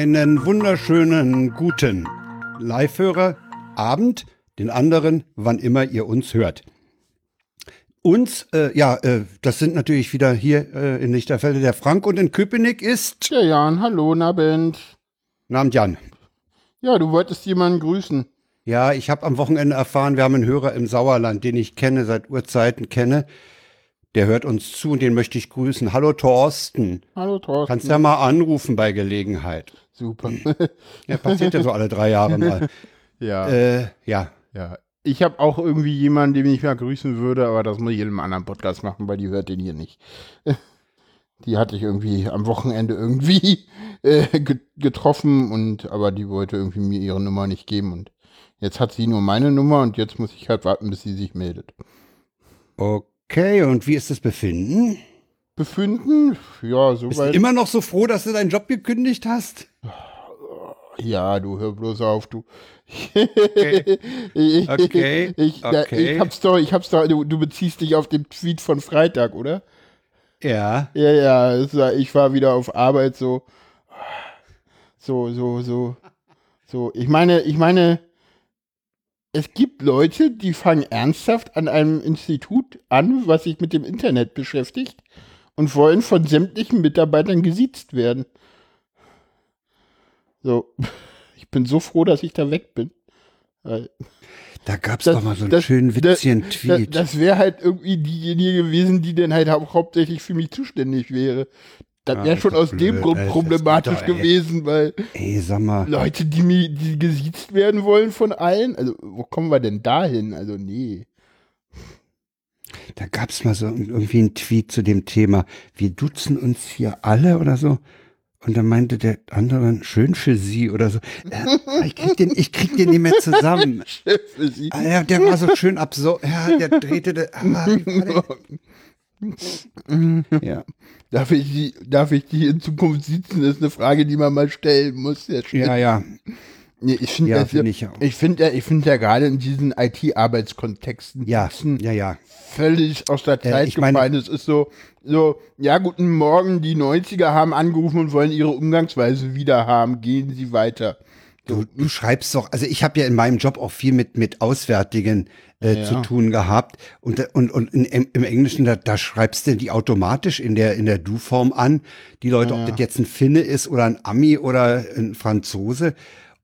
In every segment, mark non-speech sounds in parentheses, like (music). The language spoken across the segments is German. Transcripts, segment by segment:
Einen wunderschönen guten Live-Hörer Abend, den anderen, wann immer ihr uns hört. Uns, äh, ja, äh, das sind natürlich wieder hier äh, in Lichterfelde der Frank und in Köpenick ist. Ja, Jan, hallo, Nabend. Namen Jan. Ja, du wolltest jemanden grüßen. Ja, ich habe am Wochenende erfahren, wir haben einen Hörer im Sauerland, den ich kenne, seit Urzeiten kenne. Der hört uns zu und den möchte ich grüßen. Hallo Thorsten. Hallo, Thorsten. Kannst ja mal anrufen bei Gelegenheit. Super. Ja, passiert ja so alle drei Jahre mal. (laughs) ja, Äh, ja. ja. Ich habe auch irgendwie jemanden, den ich mal grüßen würde, aber das muss ich in einem anderen Podcast machen, weil die hört den hier nicht. (laughs) Die hatte ich irgendwie am Wochenende irgendwie (laughs) äh, ge- getroffen und aber die wollte irgendwie mir ihre Nummer nicht geben und jetzt hat sie nur meine Nummer und jetzt muss ich halt warten, bis sie sich meldet. Okay, und wie ist das Befinden? Befinden? Ja, Bist du soweit. immer noch so froh, dass du deinen Job gekündigt hast? Ja, du hör bloß auf, du. Okay. (laughs) ich, Okay, Ich, da- okay. ich hab's doch, ich hab's doch, du, du beziehst dich auf den Tweet von Freitag, oder? Ja. Ja, ja, es ich war wieder auf Arbeit so, so, so, so, so. Ich meine, ich meine, es gibt Leute, die fangen ernsthaft an einem Institut an, was sich mit dem Internet beschäftigt und wollen von sämtlichen Mitarbeitern gesiezt werden. So, (laughs) ich bin so froh, dass ich da weg bin. Da gab's Das- doch mal so einen das- schönen das- witzigen Tweet. das wäre halt irgendwie diejenige gewesen, die dann halt hau hauptsächlich für mich zuständig wäre. Das Ah, wäre schon aus dem blöd, Grund Alter, problematisch ey. gewesen, weil Ey. Leute, die die gesiezt werden wollen von allen, also wo kommen wir denn dahin? Also nee. Da gab's mal so irgendwie einen Tweet zu dem Thema. Wir duzen uns hier alle oder so. Und dann meinte der andere, dann, schön für sie oder so. Äh, ich, krieg den, ich krieg den nicht mehr zusammen. (laughs) Für sie. Ah, ja, der war so schön absurd. Ja, der drehte. Der, ah, der? (laughs) (laughs) ja. Darf ich die, darf ich die in Zukunft sitzen? Das ist eine Frage, die man mal stellen muss. Ja, ja, nee, ich finde Ja, ja, ich ich finde ja, ich finde ja gerade in diesen IT-Arbeitskontexten Ja, ja, ja. völlig aus der Äh, Zeit meine- gefallen. Es ist so, so, ja, guten Morgen, die 90er haben angerufen und wollen ihre Umgangsweise wieder haben. Gehen Sie weiter. Du, du schreibst doch, also ich habe ja in meinem Job auch viel mit, mit Auswärtigen äh, Ja. zu tun gehabt. Und, und, und in, im Englischen, da, da schreibst du die automatisch in der, in der Du-Form an. Die Leute, ob das jetzt ein Finne ist oder ein Ami oder ein Franzose.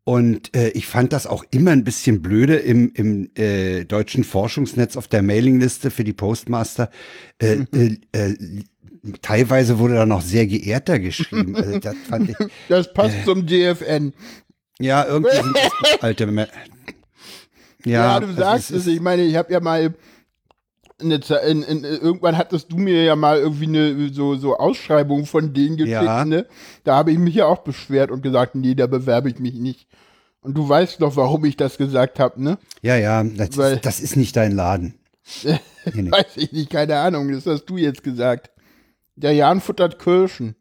Und äh, ich fand das auch immer ein bisschen blöde im, im äh, deutschen Forschungsnetz auf der Mailingliste für die Postmaster. Äh, äh, äh, teilweise wurde da noch sehr geehrter geschrieben. Also das ich. (laughs) Das passt zum DFN. Ja, irgendwie sind das (laughs) alte Me ja, Ja, du also sagst es. Ich meine, ich habe ja mal eine, in, in, irgendwann hattest du mir ja mal irgendwie eine so, so Ausschreibung von denen geschickt, Ja. ne? Da habe ich mich ja auch beschwert und gesagt, nee, da bewerbe ich mich nicht. Und du weißt doch, warum ich das gesagt habe, ne? Ja, ja, das, Weil- ist, das ist nicht dein Laden. (laughs) Nee, nee. Weiß ich nicht, keine Ahnung, das hast du jetzt gesagt. Der Jan futtert Kirschen.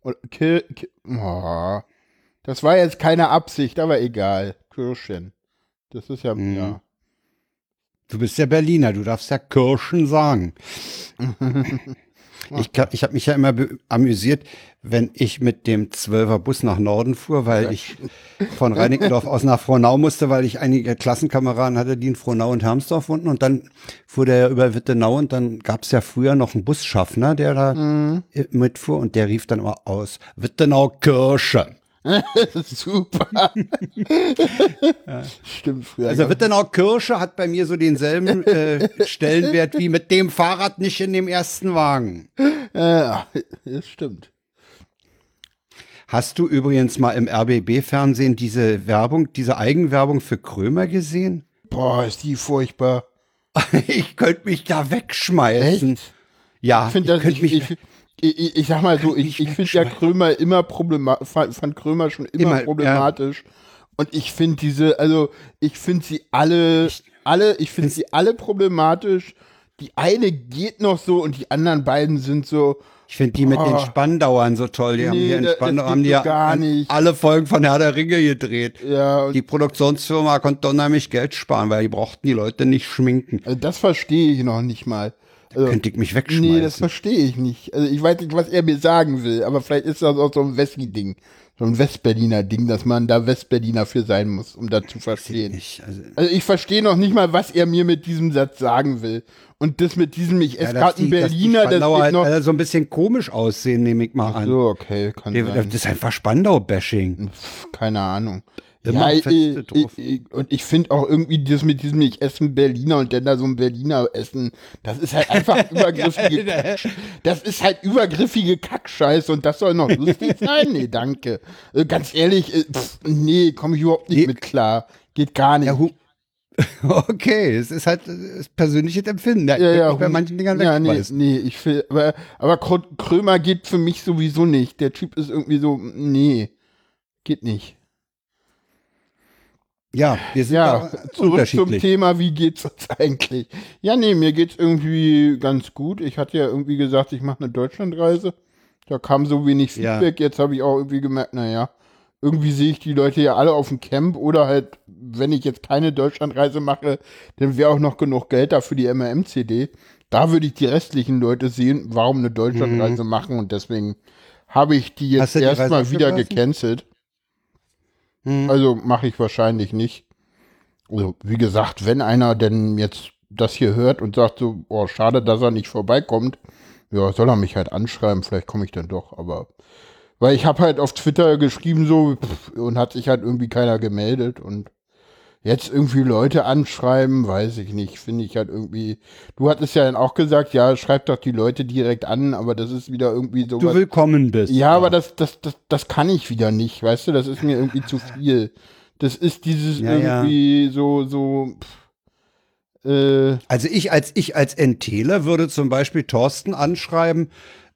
Oder Kir Ki- oh, das war jetzt keine Absicht, aber egal. Kirschen. Das ist ja, Mhm. ja. Du bist ja Berliner, du darfst ja Kirschen sagen. (laughs) Ich, glaub, ich habe mich ja immer amüsiert, wenn ich mit dem Zwölfer Bus nach Norden fuhr, weil ich von Reinickendorf aus nach Frohnau musste, weil ich einige Klassenkameraden hatte, die in Frohnau und Hermsdorf wohnten. Und dann fuhr der ja über Wittenau und dann gab es ja früher noch einen Busschaffner, der da äh, mitfuhr und der rief dann immer aus, Wittenau Kirsche. (laughs) Super. (laughs) Stimmt, früher. Also Wittenau Kirsche hat bei mir so denselben (laughs) äh, Stellenwert wie mit dem Fahrrad nicht in dem ersten Wagen. ja, das stimmt. Hast du übrigens mal im RBB-Fernsehen diese Werbung, diese Eigenwerbung für Krömer gesehen? Boah, ist die furchtbar. Ich könnte mich da wegschmeißen. Echt? Ja, Ich finde das, könnte mich. ich, ich, ich, sag mal so, ich, ich finde ja Krömer immer problematisch, fand, Krömer schon immer, Immer, ja. problematisch. Und ich finde diese, also ich finde sie alle, alle, ich finde sie alle problematisch. Die eine geht noch so und die anderen beiden sind so, ich finde die mit den Oh. Spandauern so toll. Die haben Nee, hier in Spandau haben die ja alle Folgen von Herr der Ringe gedreht. ja, Die Produktionsfirma konnte unheimlich Geld sparen, weil die brauchten die Leute nicht schminken. also das verstehe ich noch nicht mal. Also, Könnte ich mich wegschmeißen. nee, das verstehe ich nicht. Also ich weiß nicht, was er mir sagen will, aber vielleicht ist das auch so ein Wessi-Ding. so ein Westberliner Ding, dass man da Westberliner für sein muss, um da zu verstehen. Ich, also, Also ich verstehe noch nicht mal, was er mir mit diesem Satz sagen will. Und das mit diesem, ich esse gerade einen Berliner, das halt, noch. so ein bisschen komisch aussehen, nehme ich mal an. So, okay, kann Der- sein. Das ist einfach Spandau-Bashing. Keine Ahnung. Immer ja, ich, ich, ich, und ich finde auch irgendwie das mit diesem, ich esse einen Berliner und dann da so ein Berliner essen, das ist halt einfach (laughs) (laughs) übergriffige Kack, Das ist halt übergriffige Kackscheiße und das soll noch (laughs) lustig sein? Nee, danke. Äh, ganz ehrlich, äh, pff, nee, komme ich überhaupt nicht Nee. mit klar. Geht gar nicht. Ja, okay, es ist halt das persönliches Empfinden. Ja, ja, ja, bei manchen Dingern ja, nee, nee, ich will, aber, aber Krömer geht für mich sowieso nicht. Der Typ ist irgendwie so, nee, geht nicht. Ja, wir sind Ja, zurück zum. Thema, wie geht's uns (laughs) eigentlich? Ja, nee, mir geht's irgendwie ganz gut. Ich hatte ja irgendwie gesagt, ich mache eine Deutschlandreise. Da kam so wenig Ja. Feedback. Jetzt habe ich auch irgendwie gemerkt, naja, irgendwie sehe ich die Leute ja alle auf dem Camp oder halt, wenn ich jetzt keine Deutschlandreise mache, dann wäre auch noch genug Geld da für die MRM-CD. Da würde ich die restlichen Leute sehen, warum eine Deutschlandreise machen und deswegen habe ich die Mhm. Jetzt erstmal wieder gecancelt. Hm. Also mache ich wahrscheinlich nicht. Also, wie gesagt, wenn einer denn jetzt das hier hört und sagt so, oh, schade, dass er nicht vorbeikommt, ja, soll er mich halt anschreiben, vielleicht komme ich dann doch, aber weil ich habe halt auf Twitter geschrieben so pff, und hat sich halt irgendwie keiner gemeldet und jetzt irgendwie Leute anschreiben, weiß ich nicht, finde ich halt irgendwie, du hattest ja dann auch gesagt, ja, schreib doch die Leute direkt an, aber das ist wieder irgendwie so Du willkommen bist. ja, aber das, das, das, das kann ich wieder nicht, weißt du, das ist mir irgendwie zu viel. Das ist dieses Ja, ja. irgendwie so, so, pff, äh, Also ich als ich als Entteler würde zum Beispiel Thorsten anschreiben,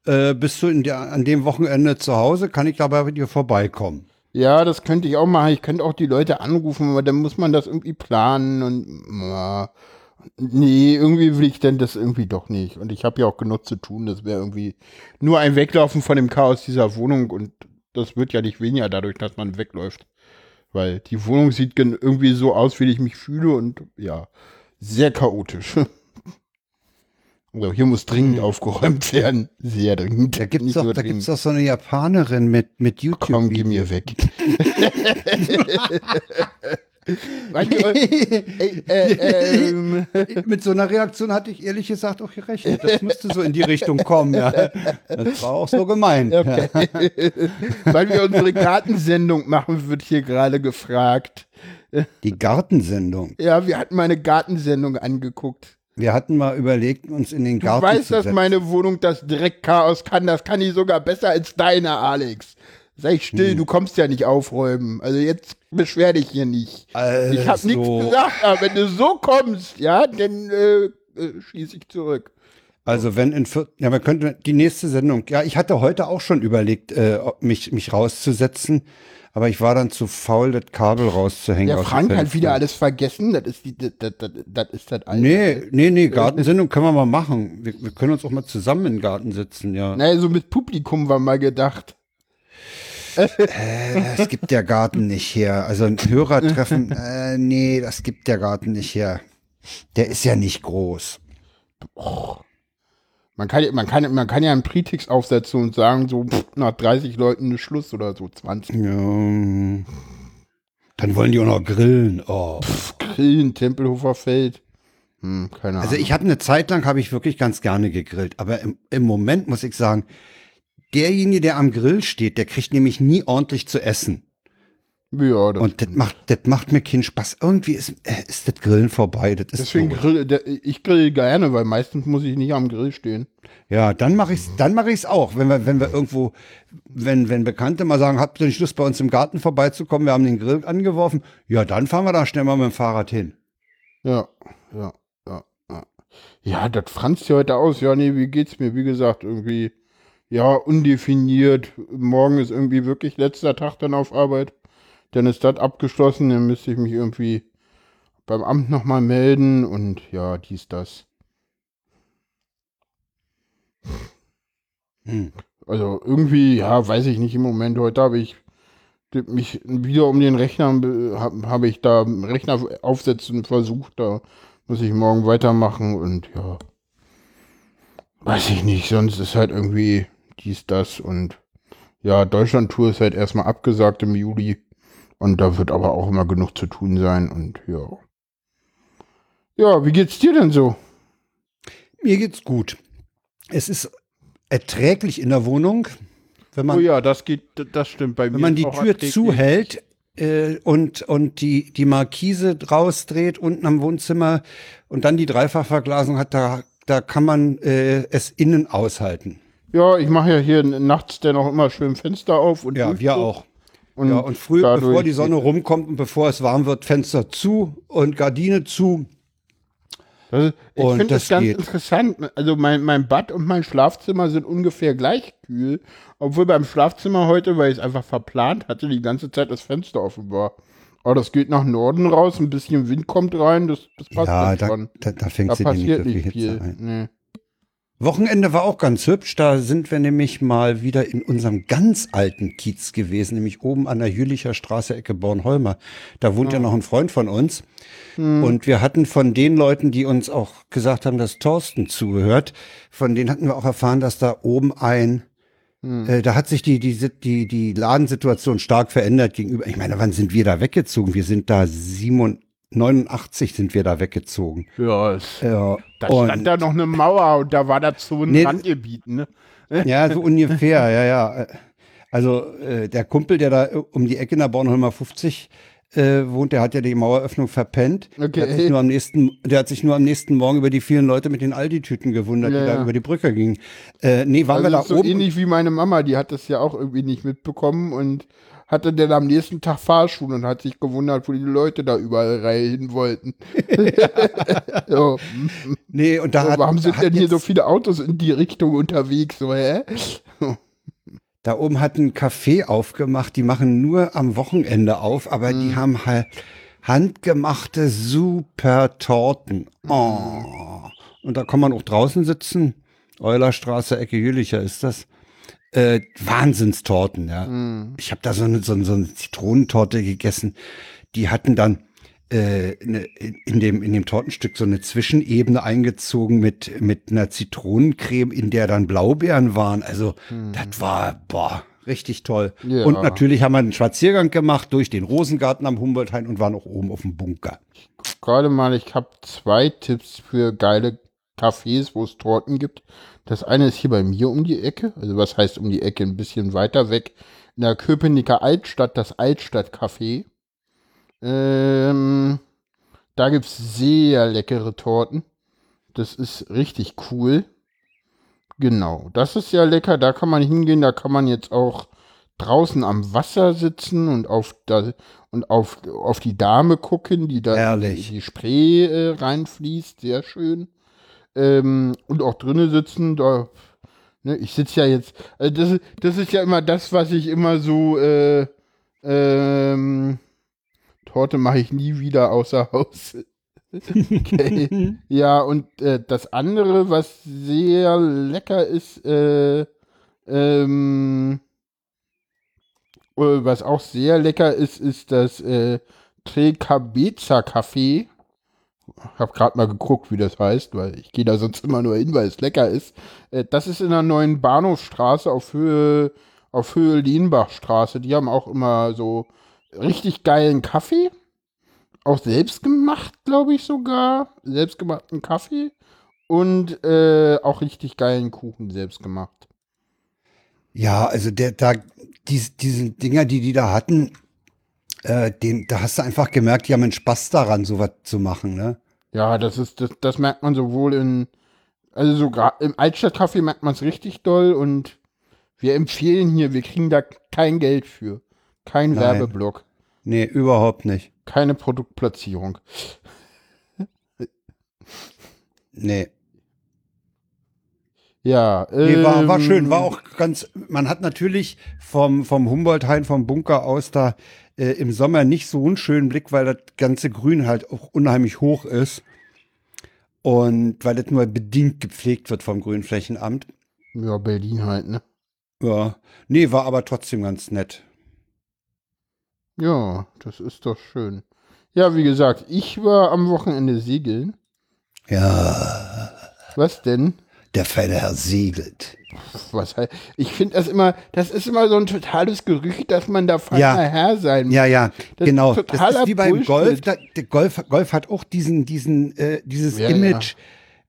äh, bist du der, an dem Wochenende zu Hause, kann ich dabei bei dir vorbeikommen. Ja, das könnte ich auch machen. Ich könnte auch die Leute anrufen, aber dann muss man das irgendwie planen und, ja, nee, irgendwie will ich denn das irgendwie doch nicht. Und ich habe ja auch genug zu tun. Das wäre irgendwie nur ein Weglaufen von dem Chaos dieser Wohnung und das wird ja nicht weniger dadurch, dass man wegläuft. Weil die Wohnung sieht gen- irgendwie so aus, wie ich mich fühle und ja, sehr chaotisch. (laughs) Also hier muss dringend aufgeräumt werden. Sehr dringend. Da gibt's Nicht doch, da gibt's doch so eine Japanerin mit mit YouTube. Komm, geh mir weg. (laughs) Du, ey, äh, ähm, Mit so einer Reaktion hatte ich ehrlich gesagt auch gerechnet. Das müsste so in die Richtung kommen. Ja. Das war auch so gemeint. okay. Weil wir unsere Gartensendung machen, wird hier gerade gefragt. Die Gartensendung. Ja, wir hatten meine Gartensendung angeguckt. Wir hatten mal überlegt, uns in den Du Garten weißt, zu dass setzen. meine Wohnung das Dreckchaos kann. Das kann ich sogar besser als deine, Alex. Sei still, du kommst ja nicht aufräumen. Also jetzt beschwer dich hier nicht. Ich habe nichts Also, gesagt, aber wenn du so kommst, ja, dann äh, äh, schieße ich zurück. Also wenn in vier, ja, man könnte die nächste Sendung. Ja, ich hatte heute auch schon überlegt, äh, mich mich rauszusetzen, aber ich war dann zu faul, das Kabel rauszuhängen. Der Frank hat wieder alles vergessen. Das ist die, das, das, das, ist das Alte. Nee, nee, nee, Gartensendung können wir mal machen. Wir, wir können uns auch mal zusammen im Garten sitzen, ja. Naja, so mit Publikum war mal gedacht. Äh, das gibt der Garten nicht her. Also ein Hörertreffen, (laughs) äh, nee, das gibt der Garten nicht her. Der ist ja nicht groß. Man kann, man kann, man kann ja einen Pretix aufsetzen und sagen, so pff, nach 30 Leuten ist Schluss oder so 20. Ja. Dann wollen die auch noch grillen. Oh. Pff, Grillen, Tempelhofer Feld. Hm, keine Ahnung. Also ich habe eine Zeit lang habe ich wirklich ganz gerne gegrillt, aber im, im Moment muss ich sagen, derjenige, der am Grill steht, der kriegt nämlich nie ordentlich zu essen. Ja, das, Und das macht, das macht mir keinen Spaß. Irgendwie ist, äh, ist das Grillen vorbei. Das deswegen grill, ich grill gerne, weil meistens muss ich nicht am Grill stehen. Ja, dann mache ich's, dann mache ich's auch, wenn wir, wenn wir irgendwo, wenn, wenn Bekannte mal sagen, habt ihr nicht Lust bei uns im Garten vorbeizukommen? Wir haben den Grill angeworfen. Ja, dann fahren wir da schnell mal mit dem Fahrrad hin. Ja, ja, ja, ja. Ja, das franzt ja heute aus. Ja, nee, wie geht's mir? Wie gesagt, irgendwie, ja, undefiniert. Morgen ist irgendwie wirklich letzter Tag dann auf Arbeit. Dann ist das abgeschlossen, dann müsste ich mich irgendwie beim Amt nochmal melden und ja, dies, das. Hm. Also irgendwie, ja, weiß ich nicht im Moment. Heute habe ich mich wieder um den Rechner, habe hab ich da Rechner aufsetzen versucht. Da muss ich morgen weitermachen und ja, weiß ich nicht. Sonst ist halt irgendwie dies, das und Ja, Deutschland-Tour ist halt erstmal abgesagt im Juli. Und da wird aber auch immer genug zu tun sein. Und ja. Ja, wie geht's dir denn so? Mir geht's gut. Es ist erträglich in der Wohnung. Wenn man, oh ja, das geht, das stimmt bei mir. Wenn man die Tür zuhält äh, und, und die, die Markise rausdreht unten am Wohnzimmer und dann die Dreifachverglasung hat, da, da kann man äh, es innen aushalten. Ja, ich mache ja hier nachts dennoch immer schön Fenster auf. Und ja, wir auch. Und, ja, und früh, bevor die Sonne rumkommt und bevor es warm wird, Fenster zu und Gardine zu. Das, ich finde das ganz geht. interessant. Also mein, mein Bad und mein Schlafzimmer sind ungefähr gleich kühl, obwohl beim Schlafzimmer heute, weil ich es einfach verplant hatte, die ganze Zeit das Fenster offen war. Aber das geht nach Norden raus, ein bisschen Wind kommt rein, das, das passt ja, da, schon. Da, da fängt da sie passiert nicht, nicht viel. Ein. Nee. Wochenende war auch ganz hübsch. Da sind wir nämlich mal wieder in unserem ganz alten Kiez gewesen, nämlich oben an der Jülicher Straße, Ecke Bornholmer. Da wohnt ja, ja noch ein Freund von uns. Hm. Und wir hatten von den Leuten, die uns auch gesagt haben, dass Thorsten zugehört, von denen hatten wir auch erfahren, dass da oben ein hm. Äh, da hat sich die, die, die, die Ladensituation stark verändert gegenüber. Ich meine, wann sind wir da weggezogen? Wir sind da 87, 89 sind wir da weggezogen. Ja, es, ja da stand da noch eine Mauer und da war so ein nee, Randgebiet, ne? (laughs) Ja, so ungefähr, ja, ja. Also äh, der Kumpel, der da um die Ecke in der Bornholmer 50 äh, wohnt, der hat ja die Maueröffnung verpennt. Okay. Der hat, sich nur am nächsten, der hat sich nur am nächsten Morgen über die vielen Leute mit den Aldi-Tüten gewundert, ja, die da über die Brücke gingen. Äh, nee, waren also wir da so oben? ähnlich wie meine Mama, die hat das ja auch irgendwie nicht mitbekommen und hatte dann am nächsten Tag Fahrschule und hat sich gewundert, wo die Leute da überall hin wollten. (laughs) so. Nee, und da so, hat, Warum sind denn hier so viele Autos in die Richtung unterwegs? So, hä? Da oben hat ein Café aufgemacht, die machen nur am Wochenende auf, aber mhm. die haben halt handgemachte super Torten. Oh. Und da kann man auch draußen sitzen. Eulerstraße, Ecke Jülicher ist das. Äh, Wahnsinnstorten, ja. Mhm. Ich habe da so eine, so, so eine Zitronentorte gegessen. Die hatten dann äh, ne, in, dem, in dem Tortenstück so eine Zwischenebene eingezogen mit, mit einer Zitronencreme, in der dann Blaubeeren waren. Also, hm. das war, boah, richtig toll. Ja. Und natürlich haben wir einen Spaziergang gemacht durch den Rosengarten am Humboldthain und waren auch oben auf dem Bunker. Gerade mal, ich habe zwei Tipps für geile Cafés, wo es Torten gibt. Das eine ist hier bei mir um die Ecke, also was heißt um die Ecke, ein bisschen weiter weg. In der Köpenicker Altstadt, das Altstadtcafé. Ähm, da gibt es sehr leckere Torten. Das ist richtig cool. Genau, das ist ja lecker. Da kann man hingehen. Da kann man jetzt auch draußen am Wasser sitzen und auf, da, und auf, auf die Dame gucken, die da in die Spree äh, reinfließt. Sehr schön. Ähm, und auch drinnen sitzen. Da, ne, ich sitze ja jetzt. Also das, das ist ja immer das, was ich immer so. Äh, ähm, Torte mache ich nie wieder außer Haus. (laughs) okay. ja, und äh, das andere, was sehr lecker ist, äh, ähm, äh, was auch sehr lecker ist, ist das äh, Trekabeza Café. Hab gerade mal geguckt, wie das heißt, weil ich gehe da sonst immer nur hin, weil es lecker ist. Äh, das ist in der neuen Bahnhofstraße auf Höhe, auf Höhe Lienbachstraße. Die haben auch immer so richtig geilen Kaffee. Auch selbst gemacht, glaube ich sogar. Selbstgemachten Kaffee. Und äh, auch richtig geilen Kuchen selbst gemacht. Ja, also der, da, diese, diese Dinger, die die da hatten, äh, den, da hast du einfach gemerkt, die haben einen Spaß daran, sowas zu machen, ne? Ja, das ist, das, das merkt man sowohl in, also sogar im Altstadtcafé merkt man es richtig doll und wir empfehlen hier, wir kriegen da kein Geld für. Kein Nein. Werbeblock. Nee, überhaupt nicht. Keine Produktplatzierung. (laughs) nee. Ja, nee, war, war ähm, schön, war auch ganz, man hat natürlich vom, vom Humboldt-Hain, vom Bunker aus da äh, im Sommer nicht so einen schönen Blick, weil das ganze Grün halt auch unheimlich hoch ist und weil das nur bedingt gepflegt wird vom Grünflächenamt. Ja, Berlin halt, ne? Ja, nee, war aber trotzdem ganz nett. Ja, das ist doch schön. Ja, wie gesagt, ich war am Wochenende segeln. Ja. Was denn? Der feine Herr segelt. Was halt, ich finde das immer, das ist immer so ein totales Gerücht, dass man da feiner Ja. Herr sein muss. Ja, ja, Das genau. ist Das ist wie beim Bullshit. Golf. Da, Golf. Golf hat auch diesen, diesen, äh, dieses Ja, Image,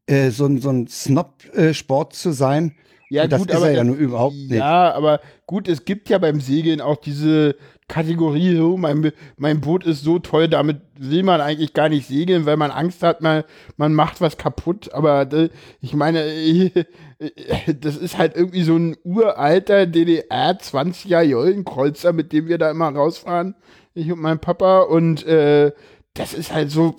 Äh, so ein, so ein Snob-Sport zu sein. Ja, Und das gut, ist aber er ja nur überhaupt nicht. Ja, aber gut, es gibt ja beim Segeln auch diese Kategorie, oh, mein, mein Boot ist so toll, damit will man eigentlich gar nicht segeln, weil man Angst hat, man, man macht was kaputt. Aber äh, ich meine, äh, das ist halt irgendwie so ein uralter DDR 20er Jollenkreuzer, mit dem wir da immer rausfahren, ich und mein Papa. Und äh, das ist halt so,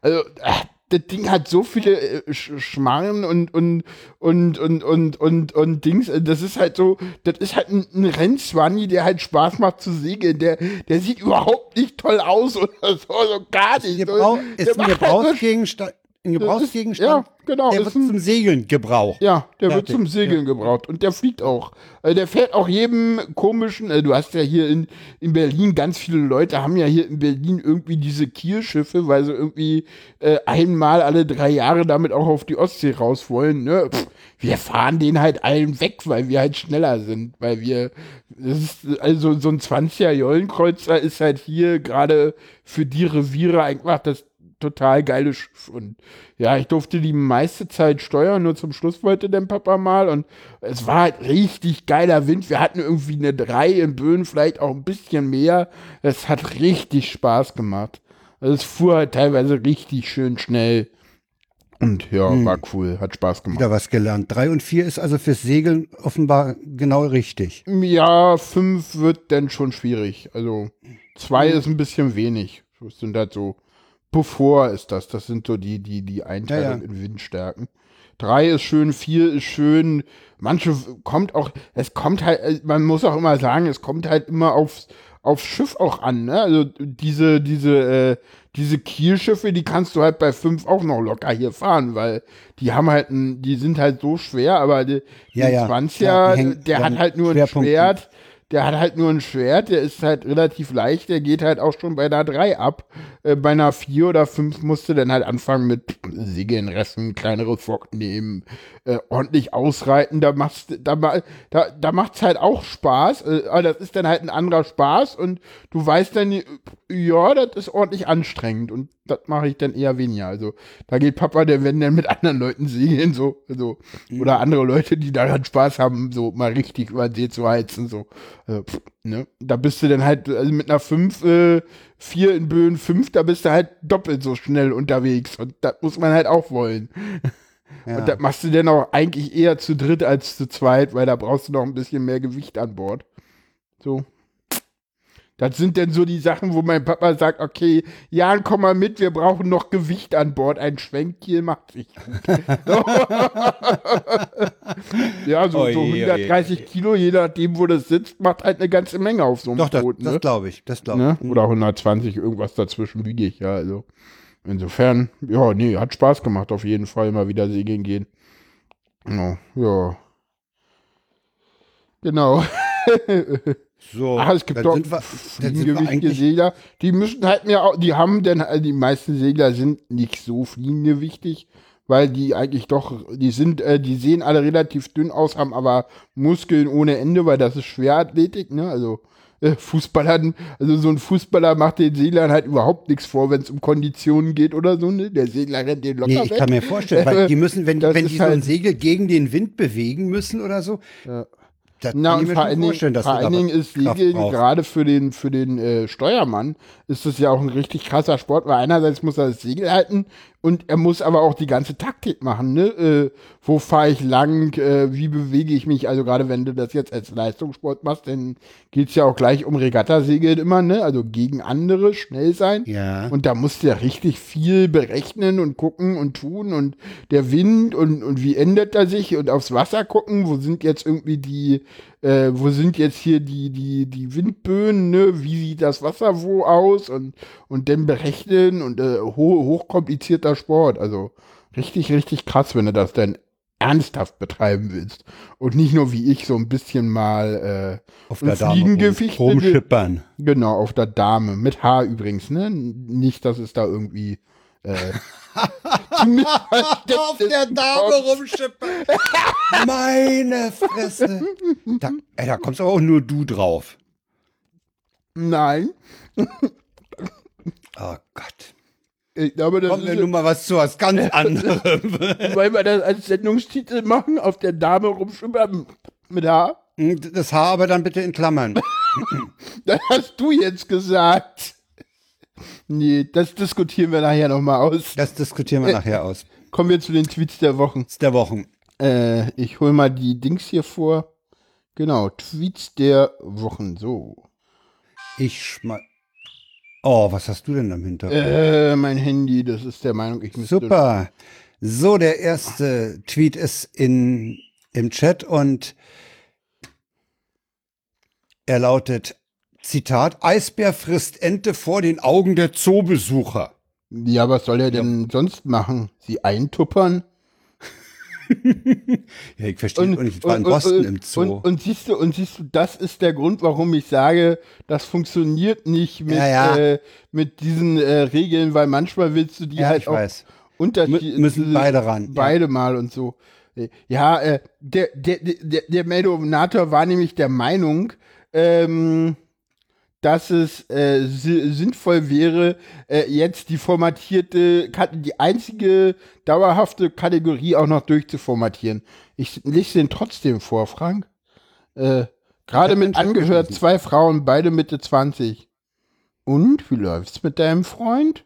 also, äh, das Ding hat so viele äh, Sch Schmarren und und und und und und und Dings. äh, Das ist halt so, das ist halt ein, ein Rennswanni, der halt Spaß macht zu segeln. Der der sieht überhaupt nicht toll aus (laughs) oder so, so gar nicht. Gebrauch, ist ein halt Gebrauchsgegenstand. Ein Gebrauchsgegenstand. ja, genau, Der wird ein- zum Segeln gebraucht. Ja, der wird Fertig. zum Segeln gebraucht und der fliegt auch. Äh, der fährt auch jedem komischen, äh, du hast ja hier in, in Berlin, ganz viele Leute haben ja hier in Berlin irgendwie diese Kielschiffe, weil sie irgendwie äh, einmal alle drei Jahre damit auch auf die Ostsee raus wollen. Ne? Pff, wir fahren den halt allen weg, weil wir halt schneller sind, weil wir, ist, also so ein 20er Jollenkreuzer ist halt hier gerade für die Reviere einfach das total geile Schiff. Und ja, ich durfte die meiste Zeit steuern, nur zum Schluss wollte der Papa mal. Und es war halt richtig geiler Wind. Wir hatten irgendwie eine 3 in Böen, vielleicht auch ein bisschen mehr. Es hat richtig Spaß gemacht. Also es fuhr halt teilweise richtig schön schnell. Und ja, war cool, hat Spaß gemacht. Wieder was gelernt. Drei und vier ist also fürs Segeln offenbar genau richtig. Ja, fünf wird dann schon schwierig. Also zwei ist ein bisschen wenig. Das sind halt so, bevor ist das. Das sind so die, die, die Einteilung Ja, in Windstärken. Drei ist schön, vier ist schön. Manche kommt auch, es kommt halt, äh, man muss auch immer sagen, es kommt halt immer aufs, aufs Schiff auch an, ne? Also diese, diese, äh, diese Kielschiffe, die kannst du halt bei fünf auch noch locker hier fahren, weil die haben halt, ein, die sind halt so schwer, aber die, Ja, die ja. 20er, Ja, die hängen- der hat halt nur ein. Schwert, der hat halt nur ein Schwert, der ist halt relativ leicht, der geht halt auch schon bei einer 3 ab. Äh, bei einer 4 oder 5 musste dann halt anfangen mit Segeln, Ressen, kleinere Fock nehmen, äh, ordentlich ausreiten, da machst da, da, da macht's halt auch Spaß, äh, aber das ist dann halt ein anderer Spaß und du weißt dann, ja, das ist ordentlich anstrengend und das mache ich dann eher weniger. Also da geht Papa, der wenn dann mit anderen Leuten segeln, so, so oder andere Leute, die daran Spaß haben, so mal richtig über den See zu heizen, so. Also, pff, ne? Da bist du dann halt, also mit einer 5, äh, 4 in Böen 5, da bist du halt doppelt so schnell unterwegs. Und das muss man halt auch wollen. (laughs) Und das machst du dann auch eigentlich eher zu dritt als zu zweit, weil da brauchst du noch ein bisschen mehr Gewicht an Bord. So. Das sind dann so die Sachen, wo mein Papa sagt, okay, Jan, komm mal mit, wir brauchen noch Gewicht an Bord. Ein Schwenkkiel macht sich gut. (laughs) ja, so, so Oje, oje. 130 Kilo, je nachdem, wo das sitzt, macht halt eine ganze Menge auf so einem Doch, das, Boot. das Ne? glaube ich. Das glaube Ne? ich. Oder 120, irgendwas dazwischen wiege ich, ja. Also insofern, ja, nee, hat Spaß gemacht, auf jeden Fall mal wieder segeln gehen. Ja, ja. Genau. (laughs) So, Ach, es gibt dann doch fliegengewichtige Segler. Die müssen halt mehr, die haben denn, also die meisten Segler sind nicht so fliegengewichtig, weil die eigentlich doch, die sind, äh, die sehen alle relativ dünn aus, haben aber Muskeln ohne Ende, weil das ist Schwerathletik, ne? Also äh, Fußballern, also so ein Fußballer macht den Seglern halt überhaupt nichts vor, wenn es um Konditionen geht oder so, ne? Der Segler rennt den locker Nee, ich weg. kann mir vorstellen, weil (laughs) die müssen, wenn, wenn die so ein halt- Segel gegen den Wind bewegen müssen oder so, das Na, kann und ich mir vor allen Dingen, vorstellen, dass vor allen Dingen ist Segeln gerade für den, für den äh, Steuermann ist das ja auch ein richtig krasser Sport, weil einerseits muss er das Segel halten und er muss aber auch die ganze Taktik machen, ne? Äh, wo fahre ich lang, äh, wie bewege ich mich, also gerade wenn du das jetzt als Leistungssport machst, dann geht's ja auch gleich um Regattasegeln immer, ne? Also gegen andere schnell sein. Ja. Und da musst du ja richtig viel berechnen und gucken und tun und der Wind und, und wie ändert er sich und aufs Wasser gucken, wo sind jetzt irgendwie die, äh, wo sind jetzt hier die, die, die Windböen, ne? Wie sieht das Wasser wo aus und, und dann berechnen und äh, ho hochkomplizierter Sport. Also richtig, richtig krass, wenn du das dann ernsthaft betreiben willst. Und nicht nur wie ich so ein bisschen mal äh, Auf der Dame rumschippern. Genau, auf der Dame. Mit Haar übrigens, ne? Nicht, dass es da irgendwie. Äh, (laughs) Auf der Dame rumschippern. Meine Fresse. Da, ey, da kommst aber auch nur du drauf. Nein. Oh Gott. Ich glaube, das Kommt mir ist, nun mal was zu was ganz (laughs) anderem. weil wir das als Sendungstitel machen, auf der Dame rumschwimmen mit Haar. Das Haar aber dann bitte in Klammern. (laughs) Das hast du jetzt gesagt. Nee, das diskutieren wir nachher nochmal aus. Das diskutieren wir nachher aus. Kommen wir zu den Tweets der Wochen. Der Wochen. Äh, ich hole mal die Dings hier vor. Genau, Tweets der Wochen. So. Ich schmeiß. Oh, was hast du denn am Hintergrund? Äh, mein Handy, das ist der Meinung, ich müsste. Super. So, der erste Tweet ist in, im Chat und er lautet, Zitat, Eisbär frisst Ente vor den Augen der Zoobesucher. Ja, was soll er denn sonst machen? Sie eintuppern? (laughs) Ja, ich verstehe und, nicht, ich war in Boston und, im Zoo. Und, und, siehst du, und siehst du, das ist der Grund, warum ich sage, das funktioniert nicht mit, Ja, ja. Äh, mit diesen äh, Regeln, weil manchmal willst du die ja, halt ich auch weiß. unterschiedlich. Mü- müssen beide ran, Beide mal und so. Ja, äh, der, der, der, der Meldonator war nämlich der Meinung, ähm, dass es äh, si- sinnvoll wäre, äh, jetzt die formatierte, die einzige dauerhafte Kategorie auch noch durchzuformatieren. Ich lese den trotzdem vor, Frank. Äh, Gerade mit (laughs) angehört, zwei Frauen, beide Mitte 20. Und, wie läuft's mit deinem Freund?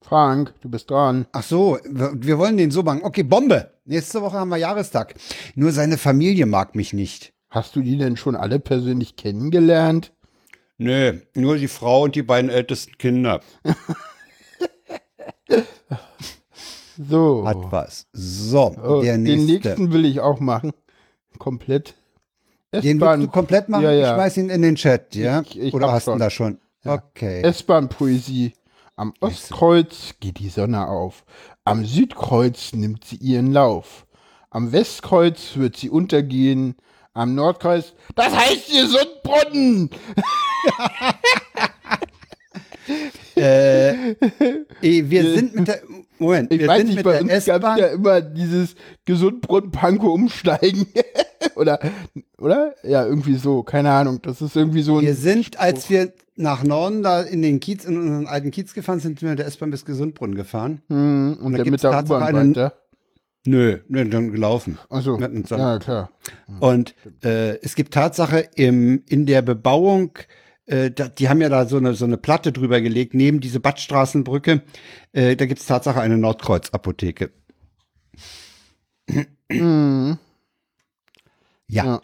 Frank, du bist dran. Ach so, wir wir wollen den so machen. Okay, Bombe. Nächste Woche haben wir Jahrestag. Nur seine Familie mag mich nicht. Hast du die denn schon alle persönlich kennengelernt? Nö, nur die Frau und die beiden ältesten Kinder. (laughs) So. Hat was. So, Oh, der den nächste. nächsten will ich auch machen. Komplett. Den willst du komplett machen? Ja, ja. Ich schmeiß ihn in den Chat, ja? Ich- ich Oder hast du da schon? Okay. S-Bahn-Poesie. Am Ostkreuz geht die Sonne auf. Am Südkreuz nimmt sie ihren Lauf. Am Westkreuz wird sie untergehen. Am Nordkreuz, das heißt ihr Sundbrunnen! (laughs) äh, eh, wir sind mit der, Moment, Ich wir weiß sind nicht, mit bei der uns gab S-Bahn. ja immer dieses Gesundbrunnen-Panko umsteigen. (laughs) oder, oder? Ja, irgendwie so. Keine Ahnung. Das ist irgendwie so ein. Wir sind, als wir nach Norden da in den Kiez, in unseren alten Kiez gefahren sind, sind wir mit der S-Bahn bis Gesundbrunnen gefahren. Hm, und da dann mit der U-Bahn einen- weiter. Nö, nö, dann gelaufen. Achso. Wir hatten so- Ja, klar. Und äh, es gibt Tatsache im, in der Bebauung, äh, da, die haben ja da so eine, so eine Platte drüber gelegt, neben diese Badstraßenbrücke, äh, da gibt es Tatsache eine Nordkreuz-Apotheke. Mhm. Ja. Ja.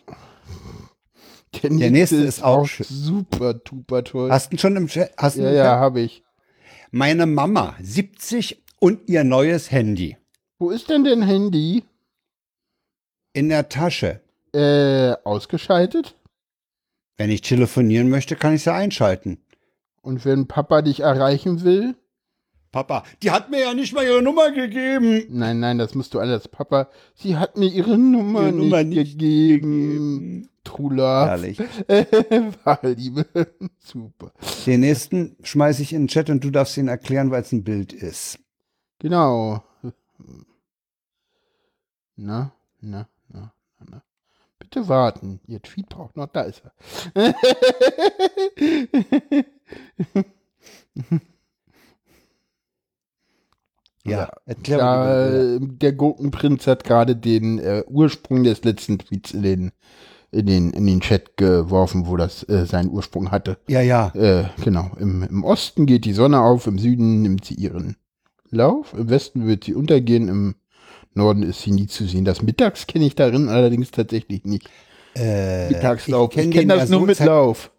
Der nächste, nächste ist auch schön. super, duper toll. Hast du schon im Chat? Ja, ja, habe ich. Meine Mama, 70 und ihr neues Handy Wo ist denn dein Handy? in der Tasche. Äh, ausgeschaltet? Wenn ich telefonieren möchte, kann ich sie einschalten. Und wenn Papa dich erreichen will? Papa, die hat mir ja nicht mal ihre Nummer gegeben. Nein, nein, das musst du alles. Papa, sie hat mir ihre Nummer, Ihre nicht, Nummer nicht gegeben. Trula. Herrlich. (laughs) War Liebe. (laughs) Super. Den nächsten schmeiße ich in den Chat und du darfst ihn erklären, weil es ein Bild ist. Genau. Na, na, na, na, na. Bitte warten. Ihr Tweet braucht noch. Da ist er. (laughs) Ja, erklär mal. äh, der Gurkenprinz hat gerade den äh, Ursprung des letzten Tweets in den, in den, in den Chat geworfen, wo das äh, seinen Ursprung hatte. Ja, ja. Äh, genau. Im, Im Osten geht die Sonne auf, im Süden nimmt sie ihren Lauf, im Westen wird sie untergehen, im Norden ist sie nie zu sehen. Das Mittags kenne ich darin allerdings tatsächlich nicht. Äh, Mittagslauf. Ich, kenn kenne den das ja nur so, mit Lauf.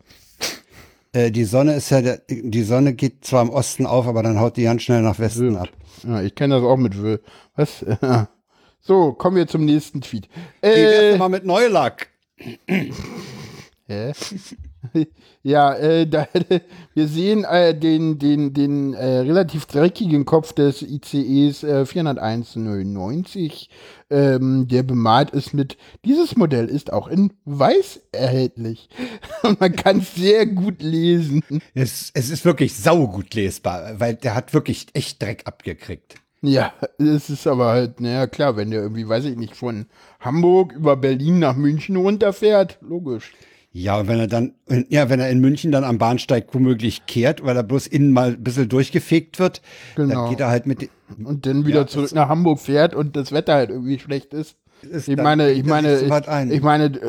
Äh, die Sonne ist ja, der, die Sonne geht zwar im Osten auf, aber dann haut die ganz schnell nach Westen ab. Ja, ich kenne das auch mit Wö. Was? (laughs) so, kommen wir zum nächsten Tweet. Äh, mal mit Neulack. Hä? (laughs) (laughs) ja, äh, (laughs) da, wir sehen äh, den, den, den äh, relativ dreckigen Kopf des ICEs äh, 40199, ähm, der bemalt ist mit, dieses Modell ist auch in weiß erhältlich. (laughs) Man kann es sehr gut lesen. Es, es ist wirklich saugut lesbar, weil der hat wirklich echt Dreck abgekriegt. Ja, es ist aber halt, naja, klar, wenn der irgendwie, weiß ich nicht, von Hamburg über Berlin nach München runterfährt, logisch. Ja, und wenn er dann, ja, wenn er in München dann am Bahnsteig womöglich kehrt, weil er bloß innen mal ein bisschen durchgefegt wird, Genau. dann geht er halt mit, Und dann wieder Ja, zurück nach Hamburg fährt und das Wetter halt irgendwie schlecht ist. ist Ich meine, ich meine, du halt ein. ich meine,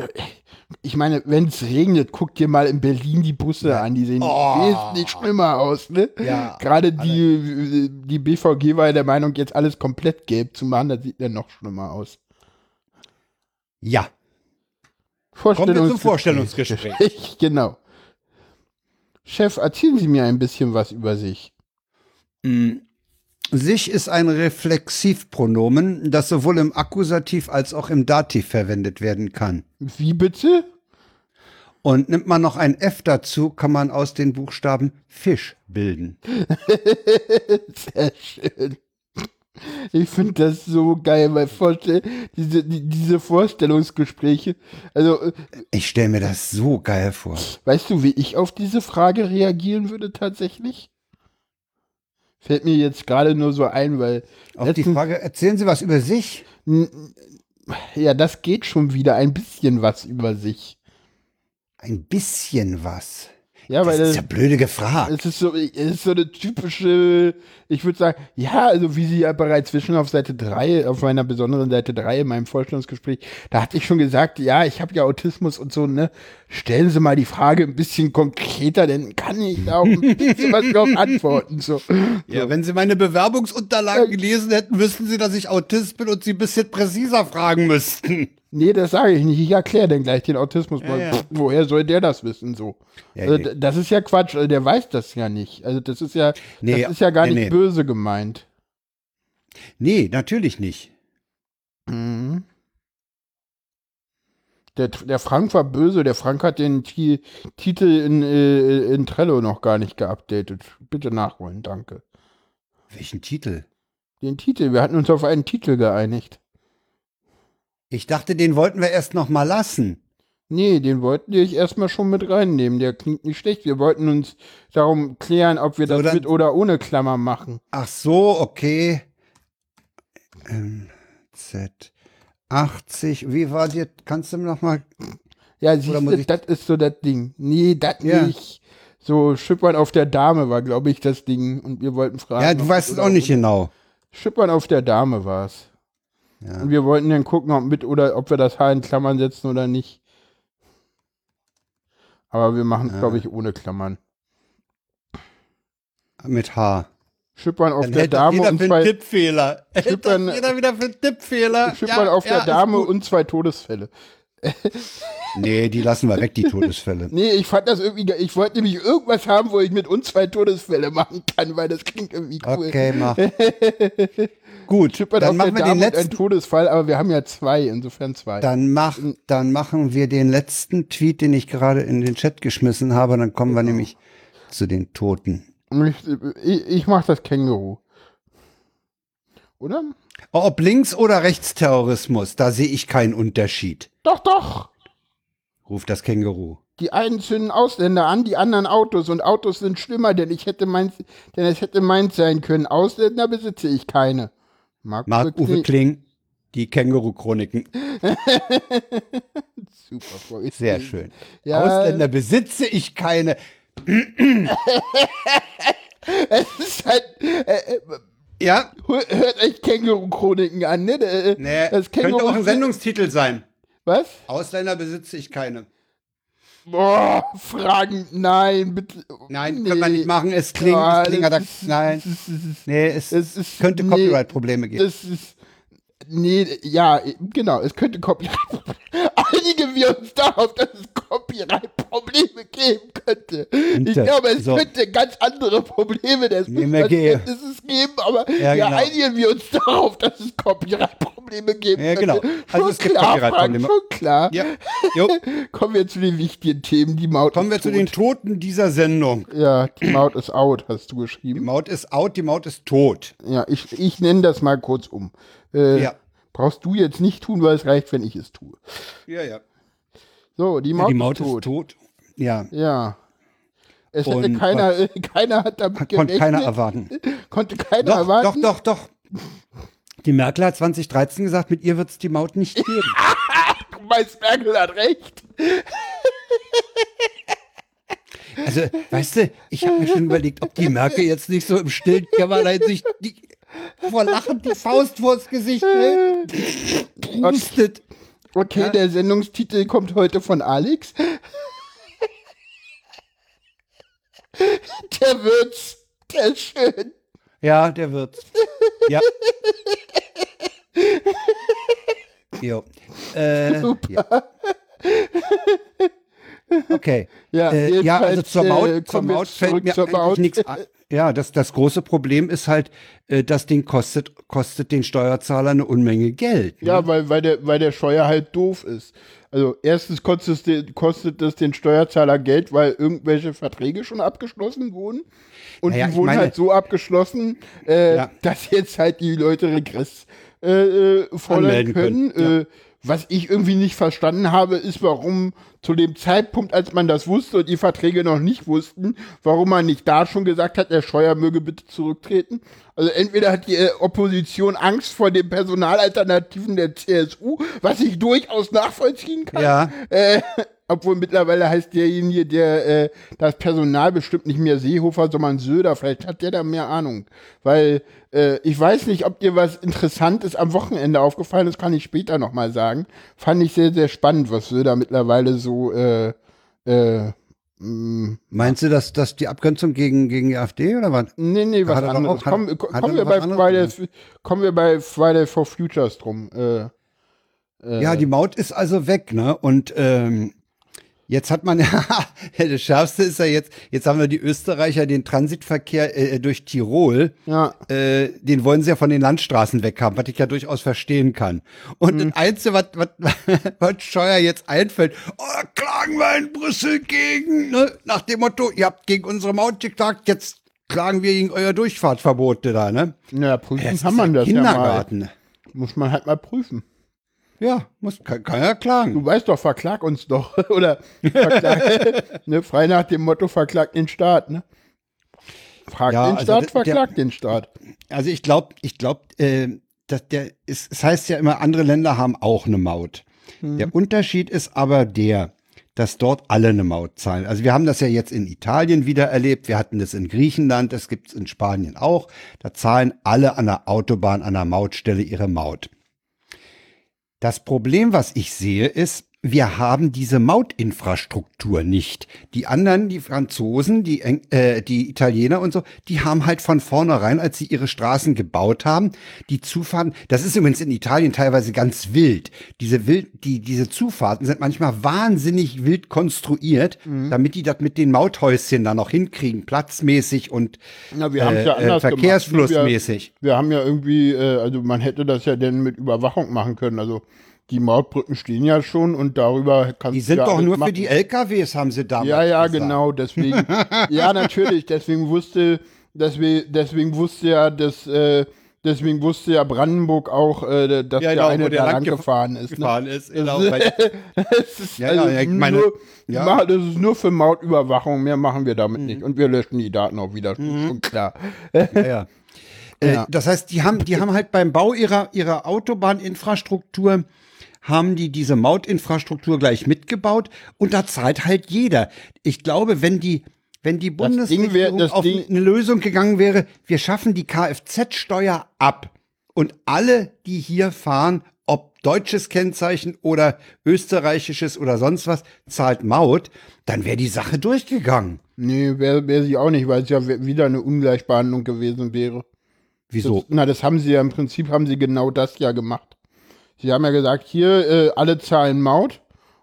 ich meine, wenn es regnet, guck dir mal in Berlin die Busse an, die sehen Oh. wesentlich schlimmer aus, ne? Ja, Gerade die, die BVG war ja der Meinung, jetzt alles komplett gelb zu machen, das sieht dann noch schlimmer aus. ja, Kommen wir zum Vorstellungsgespräch. (laughs) genau. Chef, erzählen Sie mir ein bisschen was über sich. Sich ist ein Reflexivpronomen, das sowohl im Akkusativ als auch im Dativ verwendet werden kann. Wie bitte? Und nimmt man noch ein F dazu, kann man aus den Buchstaben Fisch bilden. (laughs) Sehr schön. Ich finde das so geil, weil vorstell diese, die, diese Vorstellungsgespräche. Also, äh, Ich stelle mir das so geil vor. weißt du, wie ich auf diese Frage reagieren würde tatsächlich? Fällt mir jetzt gerade nur so ein, weil Auf die letztens- Frage, erzählen Sie was über sich? ja, das geht schon wieder ein bisschen was über sich. Ein bisschen was. Ja, Das weil ist ja blöde gefragt. Es ist so, es ist so eine typische, ich würde sagen, ja, also wie Sie ja bereits wissen auf Seite 3, auf meiner besonderen Seite 3 in meinem Vorstellungsgespräch, da hatte ich schon gesagt, ja, ich habe ja Autismus und so, ne? Stellen Sie mal die Frage ein bisschen konkreter, dann kann ich da auch ein bisschen was drauf (laughs) antworten. So. Ja, wenn Sie meine Bewerbungsunterlagen gelesen hätten, wüssten Sie, dass ich Autist bin und Sie ein bisschen präziser fragen müssten. Nee, das sage ich nicht. Ich erkläre dann gleich den Autismus. ja. pff, woher soll der das wissen? So. Ja, also, nee. das ist ja Quatsch. Also, der weiß das ja nicht. Also das ist ja, Nee, das ist ja gar nee, nicht nee. böse gemeint. Nee, natürlich nicht. Mhm. Der, der Frank war böse. Der Frank hat den Ti Titel in, äh, in Trello noch gar nicht geupdatet. Bitte nachholen, danke. Welchen Titel? Den Titel, wir hatten uns auf einen Titel geeinigt. Ich dachte, den wollten wir erst noch mal lassen. Nee, den wollten wir erstmal schon mit reinnehmen. Der klingt nicht schlecht. Wir wollten uns darum klären, ob wir So, das dann- mit oder ohne Klammer machen. Ach so, okay. Ähm, Z 80. Wie war dir? Kannst du mir noch mal? Ja, siehst du, das ist so das Ding. Nee, das Ja. nicht. So, Schippern auf der Dame war, glaube ich, das Ding. Und wir wollten fragen. Ja, du weißt es auch nicht genau. Schippern auf der Dame war es. Ja. Und wir wollten dann gucken, ob mit oder ob wir das H in Klammern setzen oder nicht. Aber wir machen es, Ja. glaube ich, ohne Klammern. Mit H. Schippern auf Dann der Dame jeder und zwei Tippfehler. Schippern- jeder wieder für Tippfehler. Schippern Ja, auf der Dame (laughs) und zwei Todesfälle. Nee, die lassen wir weg, die Todesfälle. Nee, ich fand das irgendwie, ge- ich wollte nämlich irgendwas haben, wo ich mit uns zwei Todesfälle machen kann, weil das klingt irgendwie cool. Okay, mach. (laughs) Gut, dann machen wir den letzten. Todesfall, aber wir haben ja zwei, insofern zwei. Dann, mach, dann machen wir den letzten Tweet, den ich gerade in den Chat geschmissen habe. Dann kommen wir nämlich zu den Toten. Ich, ich, ich mach das Känguru. Oder? Ob Links- oder Rechtsterrorismus, da sehe ich keinen Unterschied, Doch, doch. ruft das Känguru. Die einen zünden Ausländer an, die anderen Autos. Und Autos sind schlimmer, denn ich hätte meins, denn es hätte meins sein können. Ausländer besitze ich keine. Marc Marc-Uwe Kling- Kling, die Känguru-Chroniken. (laughs) Super vorgelesen. Sehr schön. Ja. Ausländer besitze ich keine. (laughs) Es ist halt, äh, äh, Ja, hört euch Känguru-Chroniken an, ne? Äh, nee, das könnte Känguru auch ein Sendungstitel sein. Was? Ausländer besitze ich keine. Boah, Fragen, nein, bitte. Nein, Nee. können wir nicht machen. Es klingt, Ja, es klingt, nein. Nee, es, das ist- könnte nee. Copyright-Probleme geben. Das ist. Nee, ja, genau, es könnte Copyright. (laughs) Einigen wir uns darauf, dass es Copyright-Probleme geben könnte. Ich das- glaube, es so. könnte ganz andere Probleme des. Missverständnisses geben, aber Ja, ja, genau. einigen wir uns darauf, dass es Copyright-Probleme geben Ja, könnte. genau. Also Schon es gibt Copyright-Probleme. schon klar. Ja. (laughs) Kommen wir zu den wichtigen Themen. Die Maut Kommen wir ist zu tot. den Toten dieser Sendung. Ja, die Maut ist out, hast du Die geschrieben. Maut ist out, die Maut ist tot. Ja, ich, ich nenne das mal kurz um. Äh, Ja. Brauchst du jetzt nicht tun, weil es reicht, wenn ich es tue. Ja, ja. So, die Maut, die Maut ist tot. ist tot. Ja, Ja. Es hätte keiner, äh, (laughs) keiner hat damit konnte keiner gerechnet. erwarten. (laughs) Konnte keiner Doch, erwarten. doch, doch, doch. Die Merkel hat 2013 gesagt, mit ihr wird es die Maut nicht (laughs) geben. du meinst, Merkel hat recht? Also, weißt du, ich habe mir schon überlegt, ob die Merkel jetzt nicht so im stillen Kämmerlein sich die, vor Lachen die Faust vors Gesicht hält. Pustet. Okay, ja? der Sendungstitel kommt heute von Alex. Der wird's. Der ist schön. Ja, der wird's. Ja. jo. Äh, Super. Ja. Okay. Ja, äh, ja also zur Maut, äh, zur Maut fällt mir eigentlich nichts ein. Ja, das, das große Problem ist halt, äh, das Ding kostet, kostet den Steuerzahler eine Unmenge Geld. Ne? Ja, weil, weil, der, weil der Steuer halt doof ist. Also erstens kostet es, kostet es den Steuerzahler Geld, weil irgendwelche Verträge schon abgeschlossen wurden. Und naja, die wurden meine, halt so abgeschlossen, äh, ja. dass jetzt halt die Leute Regress äh, äh fordern können. können. Ja. Äh, was ich irgendwie nicht verstanden habe, ist, warum zu dem Zeitpunkt, als man das wusste und die Verträge noch nicht wussten, warum man nicht da schon gesagt hat, der Scheuer möge bitte zurücktreten. Also entweder hat die äh, Opposition Angst vor den Personalalternativen der CSU, was ich durchaus nachvollziehen kann. Ja. Äh, obwohl mittlerweile heißt derjenige, der äh, das Personal bestimmt nicht mehr Seehofer, sondern Söder. Vielleicht hat der da mehr Ahnung. Weil äh, ich weiß nicht, ob dir was Interessantes am Wochenende aufgefallen ist, kann ich später nochmal sagen. Fand ich sehr, sehr spannend, was Söder mittlerweile so äh, äh, mm, Meinst du, dass, dass die Abgrenzung gegen, gegen die AfD oder was? Nee, nee, was anderes. Komm, kommen, wir bei Friday, kommen wir bei Friday for Futures drum. Äh, äh, ja, die Maut ist also weg, ne? Und ähm, Jetzt hat man (laughs) ja, das Schärfste ist ja jetzt, jetzt haben wir die Österreicher den Transitverkehr äh, durch Tirol. Ja. Äh, den wollen sie ja von den Landstraßen weghaben, was ich ja durchaus verstehen kann. Und mhm. das Einzige, was, was, (laughs) was Scheuer jetzt einfällt, oh, klagen wir in Brüssel gegen, ne? nach dem Motto, ihr habt gegen unsere Maut geklagt, jetzt klagen wir gegen euer Durchfahrtverbote da, ne? Ja, prüfen ja, kann man das Kindergarten. ja mal. Muss man halt mal prüfen. Ja, muss, kann, kann ja klagen. Du weißt doch, verklag uns doch. (laughs) Oder verklag, (laughs) ne, frei nach dem Motto, verklag den Staat, ne? Frag ja, den also Staat, verklag den Staat. Also ich glaube, ich glaube, äh, dass der ist, es heißt ja immer, andere Länder haben auch eine Maut. Mhm. Der Unterschied ist aber der, dass dort alle eine Maut zahlen. Also wir haben das ja jetzt in Italien wieder erlebt, wir hatten das in Griechenland, das gibt es in Spanien auch. Da zahlen alle an der Autobahn, an der Mautstelle ihre Maut. Das Problem, was ich sehe, ist, wir haben diese Mautinfrastruktur nicht. Die anderen, die Franzosen, die, äh, die Italiener und so, die haben halt von vornherein, als sie ihre Straßen gebaut haben, die Zufahrten, das ist übrigens in Italien teilweise ganz wild. Diese wild, die, diese Zufahrten sind manchmal wahnsinnig wild konstruiert, mhm. damit die das mit den Mauthäuschen da noch hinkriegen, platzmäßig und Na, wir äh, ja äh, verkehrsflussmäßig. Wir, wir, haben ja irgendwie, äh, also man hätte das ja denn mit Überwachung machen können, also die Mautbrücken stehen ja schon und darüber kannst Die sind ja doch nur machen. für die LKWs, haben sie damals Ja, ja, gesagt. genau, deswegen. (laughs) ja, natürlich, deswegen wusste, deswegen, deswegen wusste ja, dass, äh, deswegen wusste ja Brandenburg auch, äh, dass ja, genau, der eine der da lang gefahren ist. Ne? Gefahren ne? ist, genau. (laughs) das ist, ja, also ja, meine, nur, ja. Das ist nur für Mautüberwachung, mehr machen wir damit mhm. nicht. Und wir löschen die Daten auch wieder, mhm. schon klar. ja, ja. (laughs) Äh, das heißt, die haben, die haben halt beim Bau ihrer, ihrer Autobahninfrastruktur haben die diese Mautinfrastruktur gleich mitgebaut und da zahlt halt jeder. Ich glaube, wenn die, wenn die Bundesregierung wär, auf Ding eine Lösung gegangen wäre, wir schaffen die Kfz-Steuer ab und alle, die hier fahren, ob deutsches Kennzeichen oder österreichisches oder sonst was, zahlt Maut, dann wäre die Sache durchgegangen. Nee, wäre wär sie auch nicht, weil es ja wieder eine Ungleichbehandlung gewesen wäre. Wieso? Das, na, das haben sie ja im Prinzip haben sie genau das ja gemacht. Sie haben ja gesagt, hier äh, alle zahlen Maut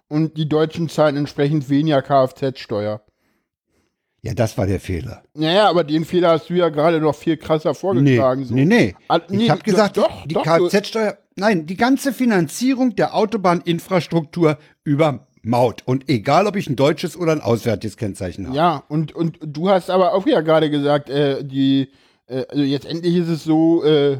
und die Deutschen zahlen entsprechend weniger Kfz-Steuer. Ja, das war der Fehler. Naja, aber den Fehler hast du ja gerade noch viel krasser vorgetragen. Nee, so. nee, nee. Ah, nee ich habe gesagt, doch, die Kfz-Steuer, nein, die ganze Finanzierung der Autobahninfrastruktur über Maut. Und egal, ob ich ein deutsches oder ein auswärtiges Kennzeichen habe. Ja, und, und du hast aber auch ja gerade gesagt, äh, die, äh, also jetzt endlich ist es so, äh,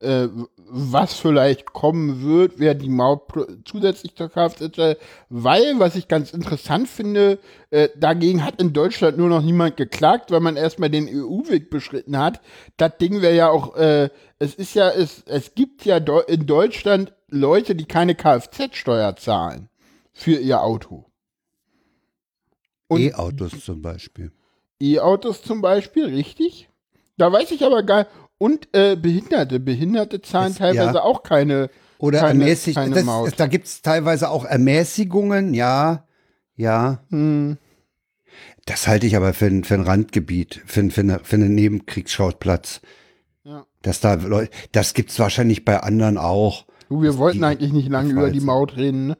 äh, was vielleicht kommen wird, wer die Maut zusätzlich zur Kfz, weil, was ich ganz interessant finde, äh, dagegen hat in Deutschland nur noch niemand geklagt, weil man erstmal den EU-Weg beschritten hat. Das Ding wäre ja auch, äh, es ist ja, es, es gibt ja in Deutschland Leute, die keine Kfz-Steuer zahlen für ihr Auto. E-Autos zum Beispiel. E-Autos zum Beispiel, richtig. Da weiß ich aber gar und äh, Behinderte. Behinderte zahlen es, teilweise ja. auch keine. Oder keine, ermäßigt. Keine das, Maut. Da gibt es teilweise auch Ermäßigungen, ja. Ja. Hm. Das halte ich aber für, für ein Randgebiet, für, für, eine, für einen Nebenkriegsschauplatz. Ja. Dass da Leute, das gibt es wahrscheinlich bei anderen auch. Du, wir wollten eigentlich nicht lange über die Maut reden, ne?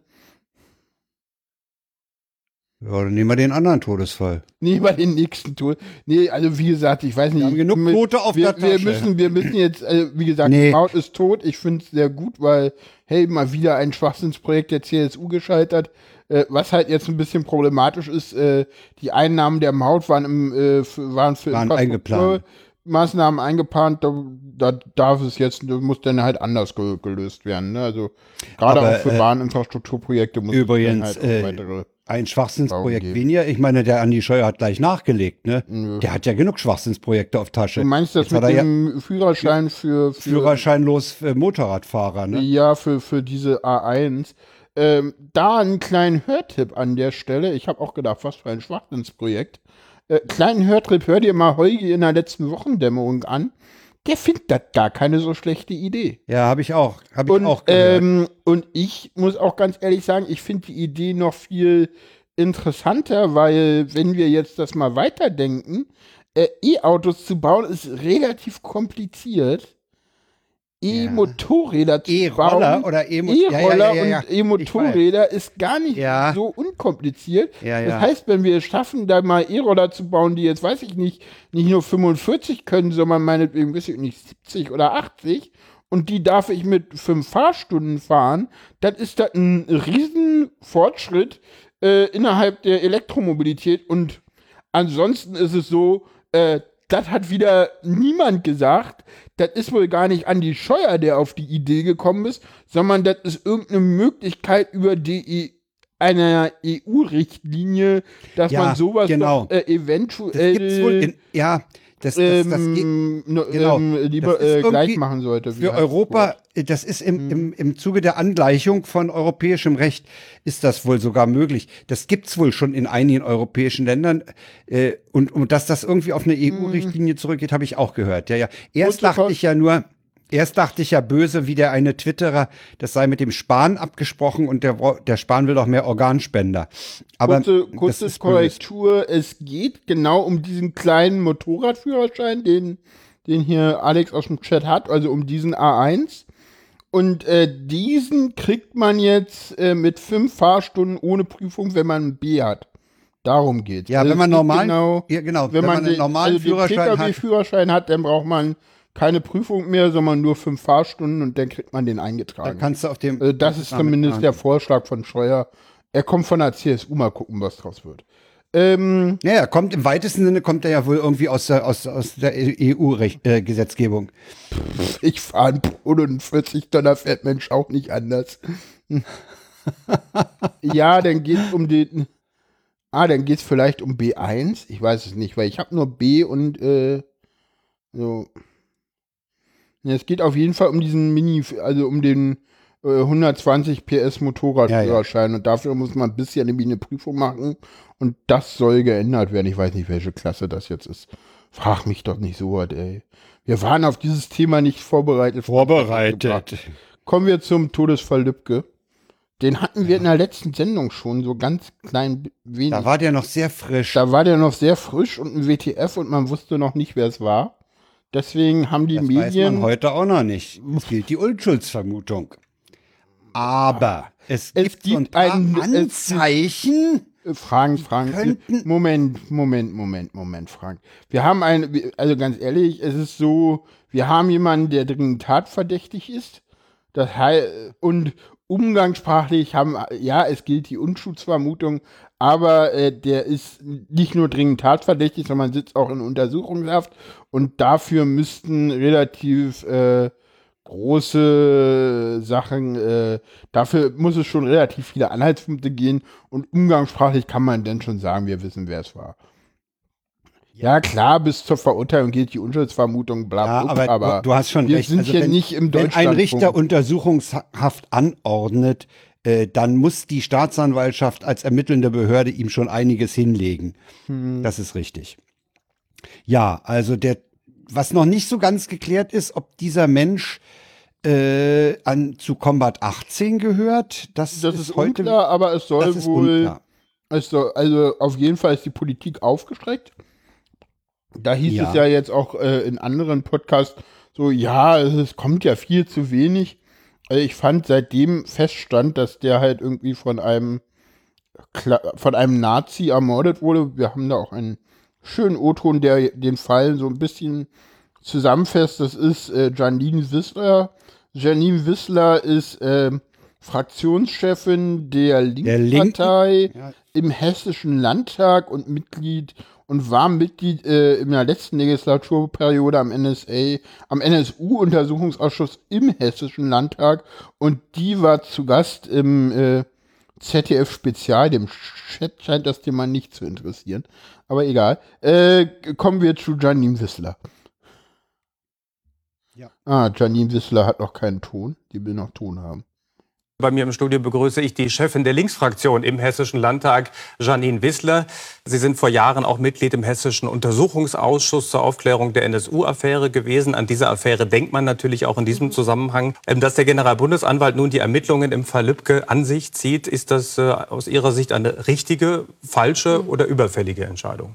Ja, dann nehmen wir den anderen Todesfall. Nehmen wir den nächsten Tod. Nee, also wie gesagt, ich weiß nicht. Wir haben genug Quote auf wir, der Tasche. Wir müssen, wir müssen jetzt, also wie gesagt, nee. Maut ist tot. Ich finde es sehr gut, weil, hey, mal wieder ein Schwachsinnsprojekt der CSU gescheitert. Äh, was halt jetzt ein bisschen problematisch ist, äh, die Einnahmen der Maut waren, im, äh, für, waren für waren eingeplant. Maßnahmen eingeplant, da, da darf es jetzt, muss dann halt anders ge gelöst werden. Ne? Also gerade auch für äh, Bahninfrastrukturprojekte muss übrigens, es dann halt auch äh, weitere ein Schwachsinnsprojekt weniger. Ich meine, der Andi Scheuer hat gleich nachgelegt, ne? Nö. Der hat ja genug Schwachsinnsprojekte auf Tasche. Du meinst das Jetzt mit dem ja Führerschein für, für Führerscheinlos für Motorradfahrer, ne? Ja, für, für diese A1. Ähm, da einen kleinen Hörtipp an der Stelle. Ich habe auch gedacht, was für ein Schwachsinnsprojekt. Äh, kleinen Hörtipp, hör dir mal Heugi in der letzten Wochendämmerung an der findet das gar keine so schlechte Idee. Ja, habe ich auch. Hab ich und, auch gehört. Ähm, und ich muss auch ganz ehrlich sagen, ich finde die Idee noch viel interessanter, weil wenn wir jetzt das mal weiterdenken, äh, E-Autos zu bauen ist relativ kompliziert. E-Motorräder zu E-Roller oder E-Roller ja, ja, ja, und E-Motorräder ist gar nicht so unkompliziert. Das heißt, wenn wir es schaffen, da mal E-Roller zu bauen, die jetzt, weiß ich nicht, nicht nur 45 können, sondern meinetwegen, weiß ich nicht, 70 oder 80 und die darf ich mit fünf Fahrstunden fahren, dann ist das ein riesen Fortschritt äh, innerhalb der Elektromobilität. Und ansonsten ist es so, äh, das hat wieder niemand gesagt. Das ist wohl gar nicht Andi Scheuer, der auf die Idee gekommen ist, sondern das ist irgendeine Möglichkeit über die e einer EU-Richtlinie, dass ja, man sowas genau. doch, äh, eventuell in, ja das, das, das ähm, genau. ähm, lieber äh, gleich machen sollte. Für Europa, das ist im, mhm. im, im Zuge der Angleichung von europäischem Recht, ist das wohl sogar möglich. Das gibt's wohl schon in einigen europäischen Ländern. Äh, und, und dass das irgendwie auf eine EU-Richtlinie mhm. zurückgeht, habe ich auch gehört. Ja, ja. Erst dachte ich ja nur, Erst dachte ich ja böse, wie der eine Twitterer, das sei mit dem Spahn abgesprochen und der, der Spahn will doch mehr Organspender. Aber kurze, kurze Korrektur, böse. es geht genau um diesen kleinen Motorradführerschein, den, den hier Alex aus dem Chat hat, also um diesen A1. Und äh, diesen kriegt man jetzt äh, mit fünf Fahrstunden ohne Prüfung, wenn man ein B hat. Darum geht Ja, also wenn man normal, genau, ja, genau, wenn, wenn man, man einen normalen also Führerschein hat. Führerschein hat, dann braucht man keine Prüfung mehr, sondern nur fünf Fahrstunden und dann kriegt man den eingetragen. Da kannst du auf dem. Äh, das ist zumindest der Vorschlag von Scheuer. Er kommt von der CSU, mal gucken, was draus wird. Ähm, ja, kommt im weitesten Sinne kommt er ja wohl irgendwie aus der, aus, aus der EU-Gesetzgebung. Äh, ich fahre einen 40 Tonner Fettmensch auch nicht anders. (laughs) ja, dann geht es um den. Ah, dann geht es vielleicht um B1. Ich weiß es nicht, weil ich habe nur B und äh, so. Ja, es geht auf jeden Fall um diesen Mini, also um den äh, 120 PS Motorradführerschein ja, ja. und dafür muss man ein bisschen nämlich eine Prüfung machen und das soll geändert werden. Ich weiß nicht, welche Klasse das jetzt ist. Frag mich doch nicht so was, ey. Wir waren auf dieses Thema nicht vorbereitet. Vorbereitet. Kommen wir zum Todesfall Lübcke. Den hatten wir in der letzten Sendung schon, so ganz klein wenig. Da war der noch sehr frisch. Da war der noch sehr frisch und ein WTF und man wusste noch nicht, wer es war. Deswegen haben die das Medien. Das weiß man heute auch noch nicht. Es gilt die Unschuldsvermutung. Aber es, es gibt, gibt ein, Anzeichen. Fragen, Fragen. Moment, Moment, Moment, Moment, Frank. Wir haben ein, also ganz ehrlich, es ist so, wir haben jemanden, der dringend tatverdächtig ist. Das heißt, und umgangssprachlich haben, ja, es gilt die Unschuldsvermutung, aber äh, der ist nicht nur dringend tatverdächtig, sondern sitzt auch in Untersuchungshaft und dafür müssten relativ äh, große Sachen, äh, dafür muss es schon relativ viele Anhaltspunkte gehen und umgangssprachlich kann man denn schon sagen, wir wissen, wer es war. Ja, klar, bis zur Verurteilung gilt die Unschuldsvermutung, bla, Ja, bla, aber, aber du hast schon wir recht. sind Also hier wenn, nicht im wenn ein. Richter Untersuchungshaft anordnet, äh, dann muss die Staatsanwaltschaft als ermittelnde Behörde ihm schon einiges hinlegen. Hm. Das ist richtig. Ja, also der, was noch nicht so ganz geklärt ist, ob dieser Mensch äh, an zu Combat 18 gehört, das, Das ist, ist heute unklar, aber es soll wohl, unklar. es soll, also auf jeden Fall ist die Politik aufgestreckt. Da hieß Ja. es ja jetzt auch äh, in anderen Podcasts so, ja, es kommt ja viel zu wenig. Äh, ich fand seitdem feststand, dass der halt irgendwie von einem Kla- von einem Nazi ermordet wurde. Wir haben da auch einen schönen O-Ton, der den Fall so ein bisschen zusammenfasst. Das ist äh, Janine Wissler. Janine Wissler ist ähm, Fraktionschefin der? Linkspartei Ja. im Hessischen Landtag und Mitglied und war Mitglied äh, in der letzten Legislaturperiode am NSA, am NSU-Untersuchungsausschuss im Hessischen Landtag und die war zu Gast im äh, ZDF-Spezial, dem Chat scheint das Thema nicht zu interessieren. Aber egal. Äh, kommen wir zu Janine Wissler. Ja. Ah, Janine Wissler hat noch keinen Ton. Die will noch Ton haben. Bei mir im Studio begrüße ich die Chefin der Linksfraktion im Hessischen Landtag, Janine Wissler. Sie sind vor Jahren auch Mitglied im Hessischen Untersuchungsausschuss zur Aufklärung der NSU-Affäre gewesen. An diese Affäre denkt man natürlich auch in diesem Zusammenhang. Ähm, Dass der Generalbundesanwalt nun die Ermittlungen im Fall Lübcke an sich zieht, ist das äh, aus Ihrer Sicht eine richtige, falsche oder überfällige Entscheidung?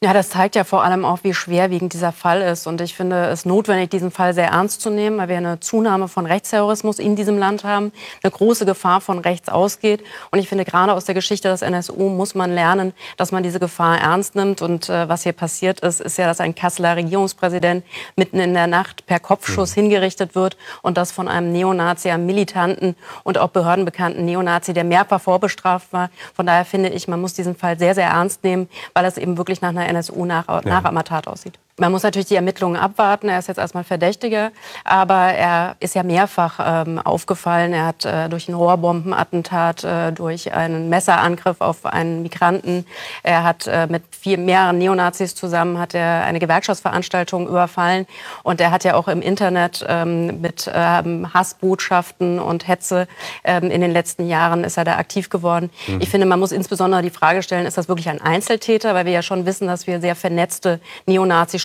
Ja, das zeigt ja vor allem auch, wie schwerwiegend dieser Fall ist. Und ich finde es notwendig, diesen Fall sehr ernst zu nehmen, weil wir eine Zunahme von Rechtsterrorismus in diesem Land haben, eine große Gefahr von rechts ausgeht. Und ich finde, gerade aus der Geschichte des NSU muss man lernen, dass man diese Gefahr ernst nimmt. Und äh, was hier passiert ist, ist ja, dass ein Kasseler Regierungspräsident mitten in der Nacht per Kopfschuss hingerichtet wird und das von einem Neonazi, einem militanten und auch behördenbekannten Neonazi, der mehrfach vorbestraft war. Von daher finde ich, man muss diesen Fall sehr, sehr ernst nehmen, weil es eben wirklich nach einer NSU-Nachahmertat aussieht. Man muss natürlich die Ermittlungen abwarten. Er ist jetzt erstmal Verdächtiger, aber er ist ja mehrfach ähm, aufgefallen. Er hat äh, durch ein Rohrbombenattentat, äh, durch einen Messerangriff auf einen Migranten, er hat äh, mit vier, mehreren Neonazis zusammen hat er eine Gewerkschaftsveranstaltung überfallen und er hat ja auch im Internet ähm, mit ähm, Hassbotschaften und Hetze ähm, in den letzten Jahren ist er da aktiv geworden. Ich finde, man muss insbesondere die Frage stellen, ist das wirklich ein Einzeltäter, weil wir ja schon wissen, dass wir sehr vernetzte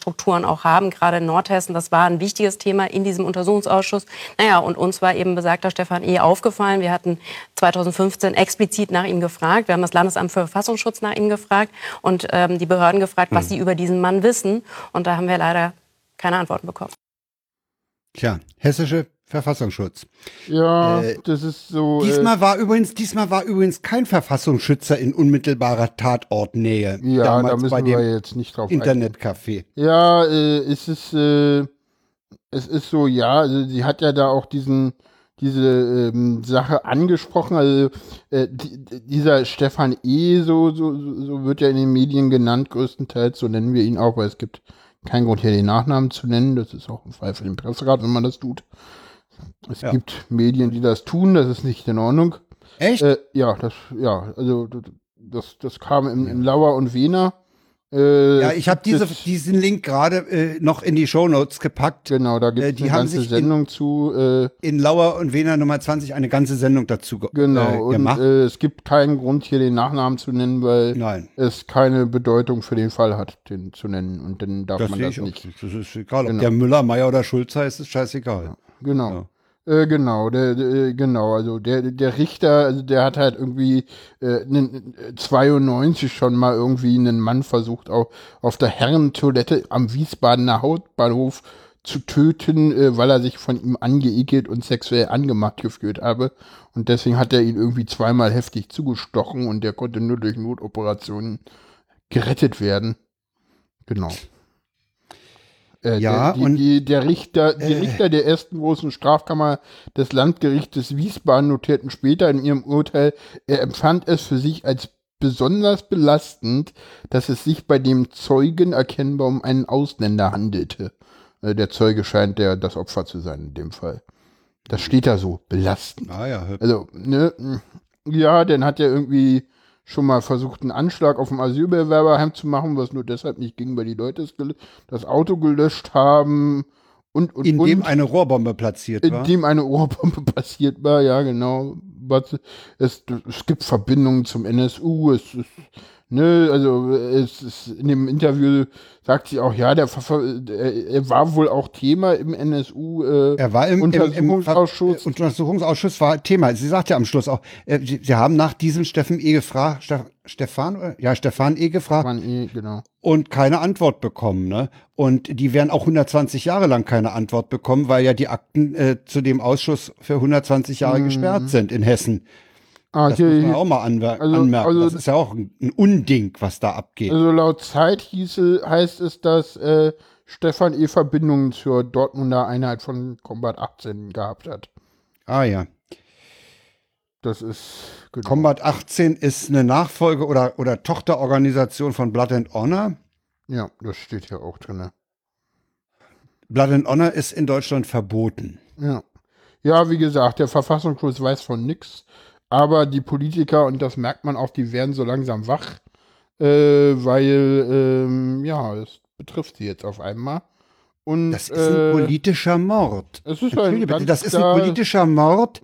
Neonazi-Strukturen auch haben, gerade in Nordhessen. Das war ein wichtiges Thema in diesem Untersuchungsausschuss. Naja, und uns war eben besagter Stefan E. aufgefallen. Wir hatten 2015 explizit nach ihm gefragt. Wir haben das Landesamt für Verfassungsschutz nach ihm gefragt und ähm, die Behörden gefragt, was sie über diesen Mann wissen. Und da haben wir leider keine Antworten bekommen. Tja, hessische Verfassungsschutz. Ja, Äh, das ist so. äh, Diesmal war übrigens, diesmal war übrigens kein Verfassungsschützer in unmittelbarer Tatortnähe. ja, da müssen bei wir jetzt nicht drauf Internetcafé. Ja, äh, es ist, äh, es ist so, ja, also sie hat ja da auch diesen, diese ähm, Sache angesprochen, also äh, die, dieser Stefan E., so, so, so wird er in den Medien genannt, größtenteils, so nennen wir ihn auch, weil es gibt keinen Grund hier den Nachnamen zu nennen, das ist auch ein Fall für den Presserat, wenn man das tut. Es Ja. gibt Medien, die das tun, das ist nicht in Ordnung. Echt? Äh, ja, das, ja, also das, das kam in, in Lauer und Wiener. Äh, ja, ich habe diese, diesen Link gerade äh, noch in die Shownotes gepackt. Genau, da gibt Äh, es die eine ganze sich in- Sendung zu. Äh, In Lauer und Wiener Nummer 20 eine ganze Sendung dazu ge genau, äh, und gemacht. äh, es gibt keinen Grund, hier den Nachnamen zu nennen, weil Nein. es keine Bedeutung für den Fall hat, den zu nennen. Und dann darf Das man das auch. nicht. Das ist egal. Ob Genau. der Müller, Meier oder Schulz heißt, ist scheißegal. Genau. Äh, genau, der, der, genau, also der, der Richter, also der hat halt irgendwie äh, äh, 92 schon mal irgendwie einen Mann versucht, auf, auf der Herrentoilette am Wiesbadener Hauptbahnhof zu töten, äh, weil er sich von ihm angeekelt und sexuell angemacht gefühlt habe. Und deswegen hat er ihn irgendwie zweimal heftig zugestochen und der konnte nur durch Notoperationen gerettet werden. Genau. Äh, Ja, der, die, und- die, der Richter, die Äh. Richter der ersten großen Strafkammer des Landgerichtes Wiesbaden notierten später in ihrem Urteil, er empfand es für sich als besonders belastend, dass es sich bei dem Zeugen erkennbar um einen Ausländer handelte. Äh, der Zeuge scheint der das Opfer zu sein in dem Fall. Das steht da so, belastend. Ah ja, Also, ne, ja, dann hat er irgendwie schon mal versucht, einen Anschlag auf dem Asylbewerberheim zu machen, was nur deshalb nicht ging, weil die Leute das Auto gelöscht haben und, und, in und, dem eine Rohrbombe platziert war. In dem eine Rohrbombe passiert war, ja, genau. Es, es gibt Verbindungen zum NSU, es ist Ne, also es ist in dem Interview sagt sie auch, ja, der er war wohl auch Thema im NSU äh, er war im Untersuchungsausschuss. Im, im Untersuchungsausschuss war Thema. Sie sagt ja am Schluss auch, äh, sie, sie, haben nach diesem Steffen E. gefragt, Stefan, ja, Stefan E. gefragt. Stefan E., genau. Und keine Antwort bekommen, ne? Und die werden auch 120 Jahre lang keine Antwort bekommen, weil ja die Akten äh, zu dem Ausschuss für 120 Jahre mhm. gesperrt sind in Hessen. Ah, das hier, muss man auch mal anmer also, anmerken. Also, das ist ja auch ein, ein, Unding, was da abgeht. Also laut Zeit hieße, heißt es, dass äh, Stefan E. Verbindungen zur Dortmunder Einheit von Combat 18 gehabt hat. Ah ja. Das ist genau. Combat 18 ist eine Nachfolge oder, oder Tochterorganisation von Blood and Honor. Ja, das steht hier auch drin. Blood and Honor ist in Deutschland verboten. Ja. Ja, wie gesagt, der Verfassungsschutz weiß von nichts. Aber die Politiker, und das merkt man auch, die werden so langsam wach, äh, weil, ähm, ja, es betrifft sie jetzt auf einmal. Und, das ist ein äh, politischer Mord. Es ist ein bitte, das ist ein politischer Mord.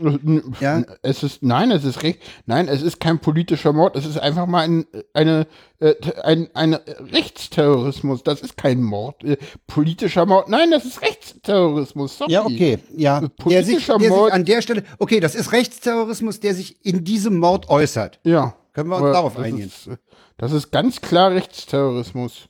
Ja. Es ist nein, es ist recht. Nein, es ist kein politischer Mord. Es ist einfach mal ein eine äh, ein, ein Rechtsterrorismus. Das ist kein Mord. Äh, politischer Mord. Nein, das ist Rechtsterrorismus. Sorry. Ja, okay. Ja. Politischer der sich, der Mord. Sich an der Stelle. Okay, das ist Rechtsterrorismus, der sich in diesem Mord äußert. Ja. Können wir uns darauf einigen? Ist, das ist ganz klar Rechtsterrorismus.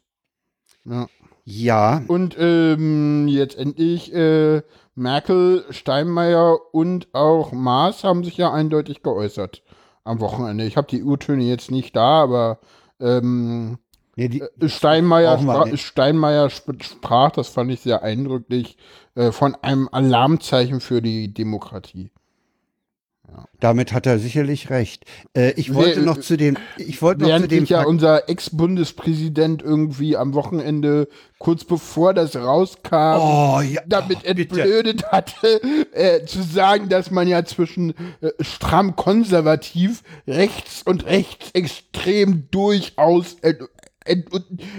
Ja. Ja. Und ähm, jetzt endlich äh, Merkel, Steinmeier und auch Maas haben sich ja eindeutig geäußert am Wochenende. Ich habe die Urtöne jetzt nicht da, aber ähm, nee, die, äh, Steinmeier, spra Steinmeier sprach, das fand ich sehr eindrücklich, äh, von einem Alarmzeichen für die Demokratie. Damit hat er sicherlich recht. Äh, ich wollte nee, noch zu dem, ich wollte noch zu dem. ja unser Ex-Bundespräsident irgendwie am Wochenende, kurz bevor das rauskam, oh, ja, damit oh, entblödet hatte, äh, zu sagen, dass man ja zwischen äh, stramm konservativ, rechts und rechtsextrem durchaus Ent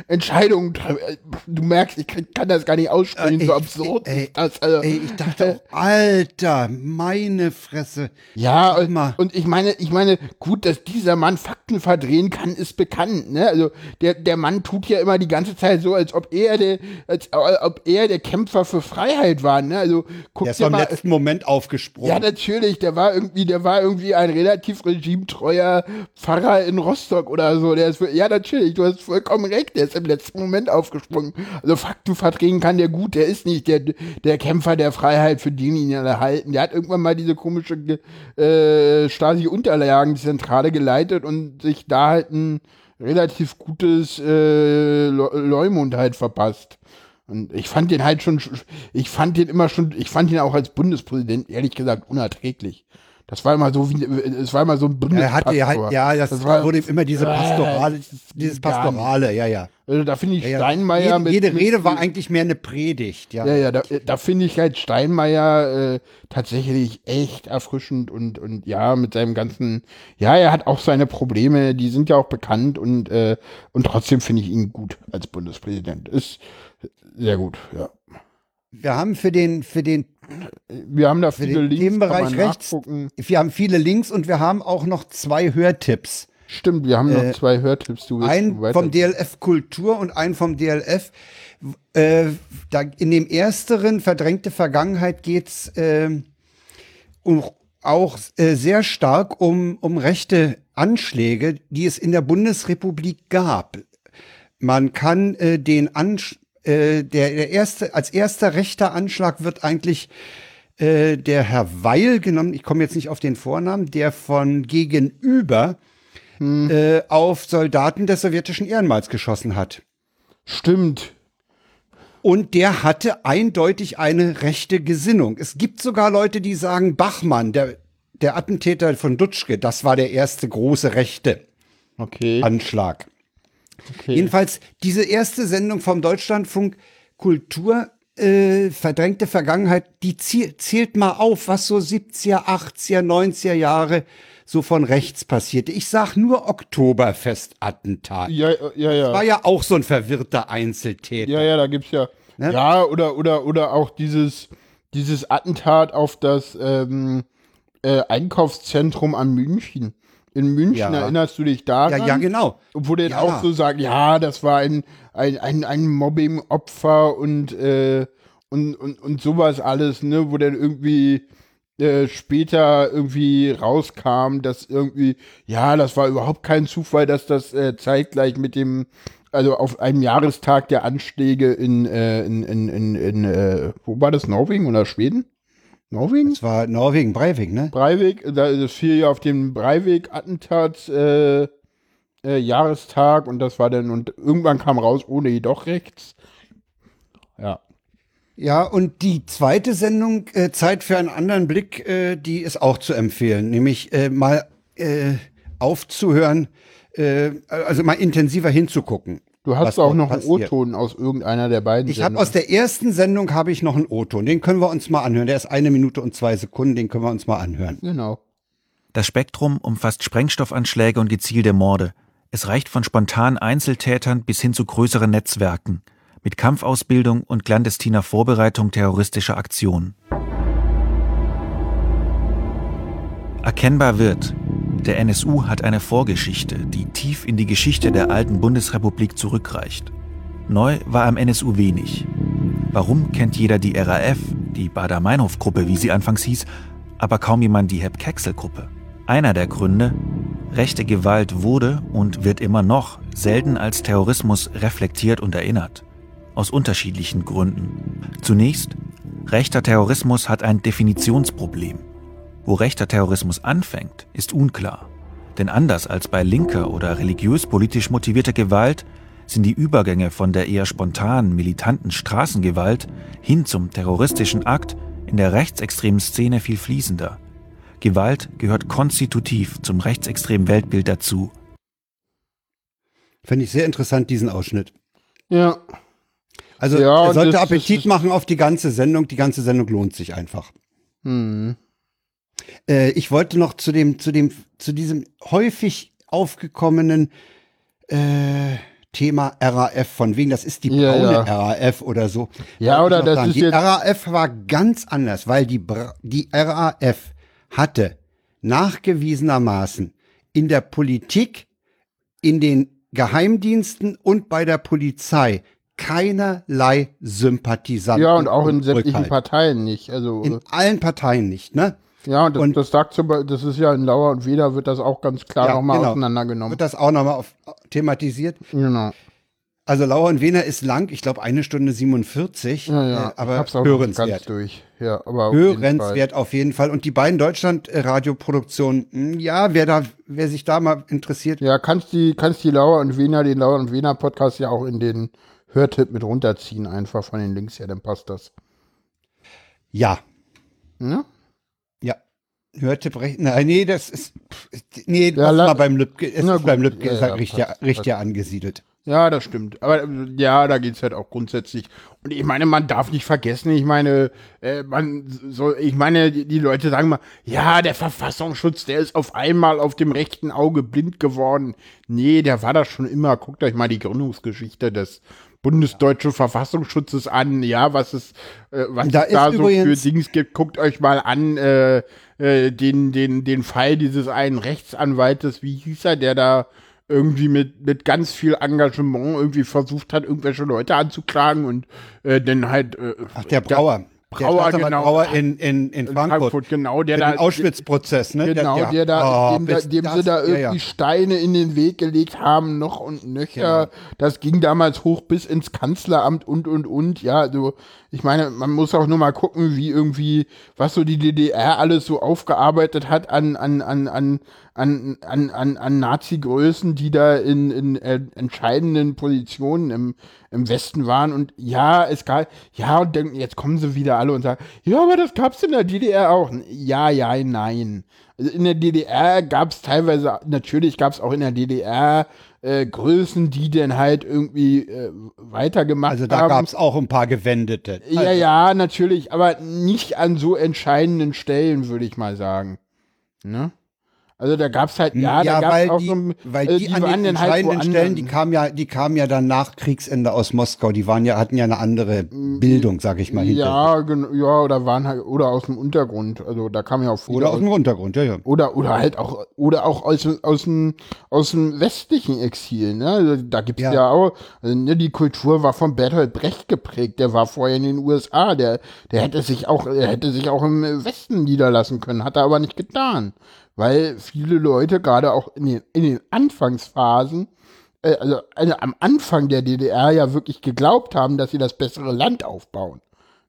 Entscheidungen treffen. Du merkst, ich kann das gar nicht aussprechen, äh, so absurd. Ey, das, also, ey, ich dachte, auch, Alter, meine Fresse. Ja, und, und, ich meine, ich meine, gut, dass dieser Mann Fakten verdrehen kann, ist bekannt. Ne? Also der, der Mann tut ja immer die ganze Zeit so, als ob er der, als ob er der Kämpfer für Freiheit war. Ne? Also guck der ist im letzten Moment aufgesprungen. Ja, natürlich. Der war irgendwie, der war irgendwie ein relativ regimetreuer Pfarrer in Rostock oder so. Der ist, ja, natürlich. Du hast vollkommen recht, der ist im letzten Moment aufgesprungen. Also Fakten verdrehen kann der gut, der ist nicht der, der Kämpfer der Freiheit, für den ihn alle halten. Der hat irgendwann mal diese komische äh, Stasi-Unterlagenzentrale geleitet und sich da halt ein relativ gutes äh, Leumund halt verpasst. Und ich fand den halt schon, ich fand den immer schon, ich fand ihn auch als Bundespräsident ehrlich gesagt unerträglich. Das war immer so wie, es war immer so ein Bundespastor. Ja, halt, ja das, das war, wurde immer diese Pastorale, äh, dieses Pastorale, ja, ja. Also da finde ich ja, Steinmeier jede, mit. Jede Rede war eigentlich mehr eine Predigt, ja. Ja, ja, da, da finde ich halt Steinmeier äh, tatsächlich echt erfrischend und, und ja, mit seinem ganzen, ja, er hat auch seine Probleme, die sind ja auch bekannt und, äh, und trotzdem finde ich ihn gut als Bundespräsident. Ist sehr gut, ja. Wir haben für den, für den wir haben da viele Links. Themenbereich rechts. Wir haben viele Links und wir haben auch noch zwei Hörtipps. Stimmt, wir haben äh, noch zwei Hörtipps. Du ein vom DLF Kultur und ein vom DLF. Äh, da in dem ersteren, verdrängte Vergangenheit, geht's äh, um, auch äh, sehr stark um, um rechte Anschläge, die es in der Bundesrepublik gab. Man kann äh, den Anschlag äh, der, der erste, als erster rechter Anschlag wird eigentlich äh, der Herr Weil genommen, ich komme jetzt nicht auf den Vornamen, der von gegenüber hm. äh, auf Soldaten des sowjetischen Ehrenmals geschossen hat. Stimmt. Und der hatte eindeutig eine rechte Gesinnung. Es gibt sogar Leute, die sagen, Bachmann, der, der Attentäter von Dutschke, das war der erste große rechte okay. Anschlag. Okay. Jedenfalls diese erste Sendung vom Deutschlandfunk Kultur äh, verdrängte Vergangenheit, die zählt mal auf, was so 70er, 80er, 90er Jahre so von rechts passierte. Ich sag nur Oktoberfestattentat. Ja, ja, ja. Das war ja auch so ein verwirrter Einzeltäter. Ja, ja, da gibt's ja. Ne? Ja, oder, oder, oder auch dieses, dieses Attentat auf das ähm, äh, Einkaufszentrum an München. In München ja. erinnerst du dich daran? Ja, ja, genau. Obwohl der ja. auch so sagt, ja, das war ein, ein, ein, ein Mobbing-Opfer und, äh, und, und, und sowas alles, ne, wo dann irgendwie äh, später irgendwie rauskam, dass irgendwie, ja, das war überhaupt kein Zufall, dass das äh, zeitgleich mit dem, also auf einem Jahrestag der Anschläge in, äh, in, in, in, in äh, wo war das, Norwegen oder Schweden? Norwegen? Das war Norwegen, Breivik, ne? Breivik, das fiel ja auf den Breivik-Attentat äh, äh, Jahrestag und das war dann, und irgendwann kam raus, ohne jedoch rechts. Ja. Ja, und die zweite Sendung, äh, Zeit für einen anderen Blick, äh, die ist auch zu empfehlen, nämlich äh, mal äh, aufzuhören, äh, also mal intensiver hinzugucken. Du hast auch noch passiert. einen O-Ton aus irgendeiner der beiden. Ich habe aus der ersten Sendung habe ich noch einen O-Ton. Den können wir uns mal anhören. Der ist eine Minute und zwei Sekunden. Den können wir uns mal anhören. Genau. Das Spektrum umfasst Sprengstoffanschläge und gezielte Morde. Es reicht von spontanen Einzeltätern bis hin zu größeren Netzwerken mit Kampfausbildung und clandestiner Vorbereitung terroristischer Aktionen. Erkennbar wird, der NSU hat eine Vorgeschichte, die tief in die Geschichte der alten Bundesrepublik zurückreicht. Neu war am NSU wenig. Warum kennt jeder die RAF, die Bader-Meinhof-Gruppe, wie sie anfangs hieß, aber kaum jemand die Hep-Kecksel-Gruppe? Einer der Gründe, rechte Gewalt wurde und wird immer noch selten als Terrorismus reflektiert und erinnert aus unterschiedlichen Gründen. Zunächst, rechter Terrorismus hat ein Definitionsproblem. Wo rechter Terrorismus anfängt, ist unklar. Denn anders als bei linker oder religiös-politisch motivierter Gewalt sind die Übergänge von der eher spontanen, militanten Straßengewalt hin zum terroristischen Akt in der rechtsextremen Szene viel fließender. Gewalt gehört konstitutiv zum rechtsextremen Weltbild dazu. Finde ich sehr interessant, diesen Ausschnitt. Ja. Also ja, er sollte das, Appetit das, machen auf die ganze Sendung. Die ganze Sendung lohnt sich einfach. Hm. Äh, ich wollte noch zu dem, zu dem, zu diesem häufig aufgekommenen äh, Thema RAF, von wegen, das ist die braune ja. RAF oder so. Ja, oder das sagen. ist Die RAF war ganz anders, weil die, die RAF hatte nachgewiesenermaßen in der Politik, in den Geheimdiensten und bei der Polizei keinerlei Sympathisanten. Ja, und auch in sämtlichen Parteien nicht. Also, in allen Parteien nicht, ne? Ja, und das, und das sagt zum das ist ja in Lauer und Weder wird das auch ganz klar ja, nochmal genau. auseinandergenommen. Wird das auch nochmal thematisiert? Genau. Also Lauer und Wiener ist lang, ich glaube eine Stunde 47, ja, ja. Äh, aber Hab's auch hörenswert. Ganz durch. Ja, aber auf hörenswert jeden auf jeden Fall. Und die beiden Deutschland-Radioproduktionen, hm, ja, wer da, wer sich da mal interessiert. Ja, kannst die, kannst die Lauer und Wiener, den Lauer und Wiener Podcast ja auch in den Hörtipp mit runterziehen, einfach von den Links her, dann passt das. Ja? Ja. Hörtipp recht. Nein, nee, das ist. Nee, ja, lass mal beim Lübcke. Es ist beim Lübcke ja, ja, richtig, passt, richtig passt. angesiedelt. Ja, das stimmt. Aber ja, da geht es halt auch grundsätzlich. Und ich meine, man darf nicht vergessen, ich meine, äh, man soll, ich meine, die, die, Leute sagen mal, ja, der Verfassungsschutz, der ist auf einmal auf dem rechten Auge blind geworden. Nee, der war das schon immer. Guckt euch mal die Gründungsgeschichte des bundesdeutschen Verfassungsschutzes an, ja, was es, äh, was da, es da so für Dings gibt. Guckt euch mal an, äh, äh, den, den, den Fall dieses einen Rechtsanwaltes, wie hieß er, der da irgendwie mit, mit ganz viel Engagement irgendwie versucht hat, irgendwelche Leute anzuklagen und äh, dann halt. Äh, Ach, der Brauer. Brauer, genau. Brauer in, in, in Frankfurt. Frankfurt genau, der da. Auschwitz-Prozess, ne? Genau, der, der da, oh, dem, da, dem das, sie da irgendwie ja, ja. Steine in den Weg gelegt haben, noch und nöcher. Genau. Das ging damals hoch bis ins Kanzleramt und, und, und. Ja, also, ich meine, man muss auch nur mal gucken, wie irgendwie, was so die DDR alles so aufgearbeitet hat an, an, an, an, an, an, an, an Nazi-Größen, die da in, in äh, entscheidenden Positionen im, im Westen waren. Und ja, es gab, ja, und dann, jetzt kommen sie wieder alle und sagen, ja, aber das gab es in der DDR auch. Ja, ja, nein. Also in der DDR gab es teilweise, natürlich gab es auch in der DDR äh, Größen, die dann halt irgendwie äh, weitergemacht haben. Also da gab es auch ein paar gewendete. Also. Ja, ja, natürlich, aber nicht an so entscheidenden Stellen, würde ich mal sagen. Ne? Also da gab es halt, ja, ja da gab auch die, so, weil äh, die, die an den halt entscheidenden halt Stellen, die kamen ja, die kamen ja dann nach Kriegsende aus Moskau. Die waren ja, hatten ja eine andere Bildung, sag ich mal. Ja, ja, oder waren halt, oder aus dem Untergrund. Also da kam ja auch Oder aus dem Untergrund, ja, ja. Oder, oder halt auch, oder auch aus, aus dem, aus dem westlichen Exil, ne? Also da gibt's ja, ja auch, also, ne, die Kultur war von Bertolt Brecht geprägt. Der war vorher in den USA. Der, der hätte sich auch, er hätte sich auch im Westen niederlassen können, hat er aber nicht getan weil viele Leute gerade auch in den, in den Anfangsphasen, äh, also, also, am Anfang der DDR ja wirklich geglaubt haben, dass sie das bessere Land aufbauen.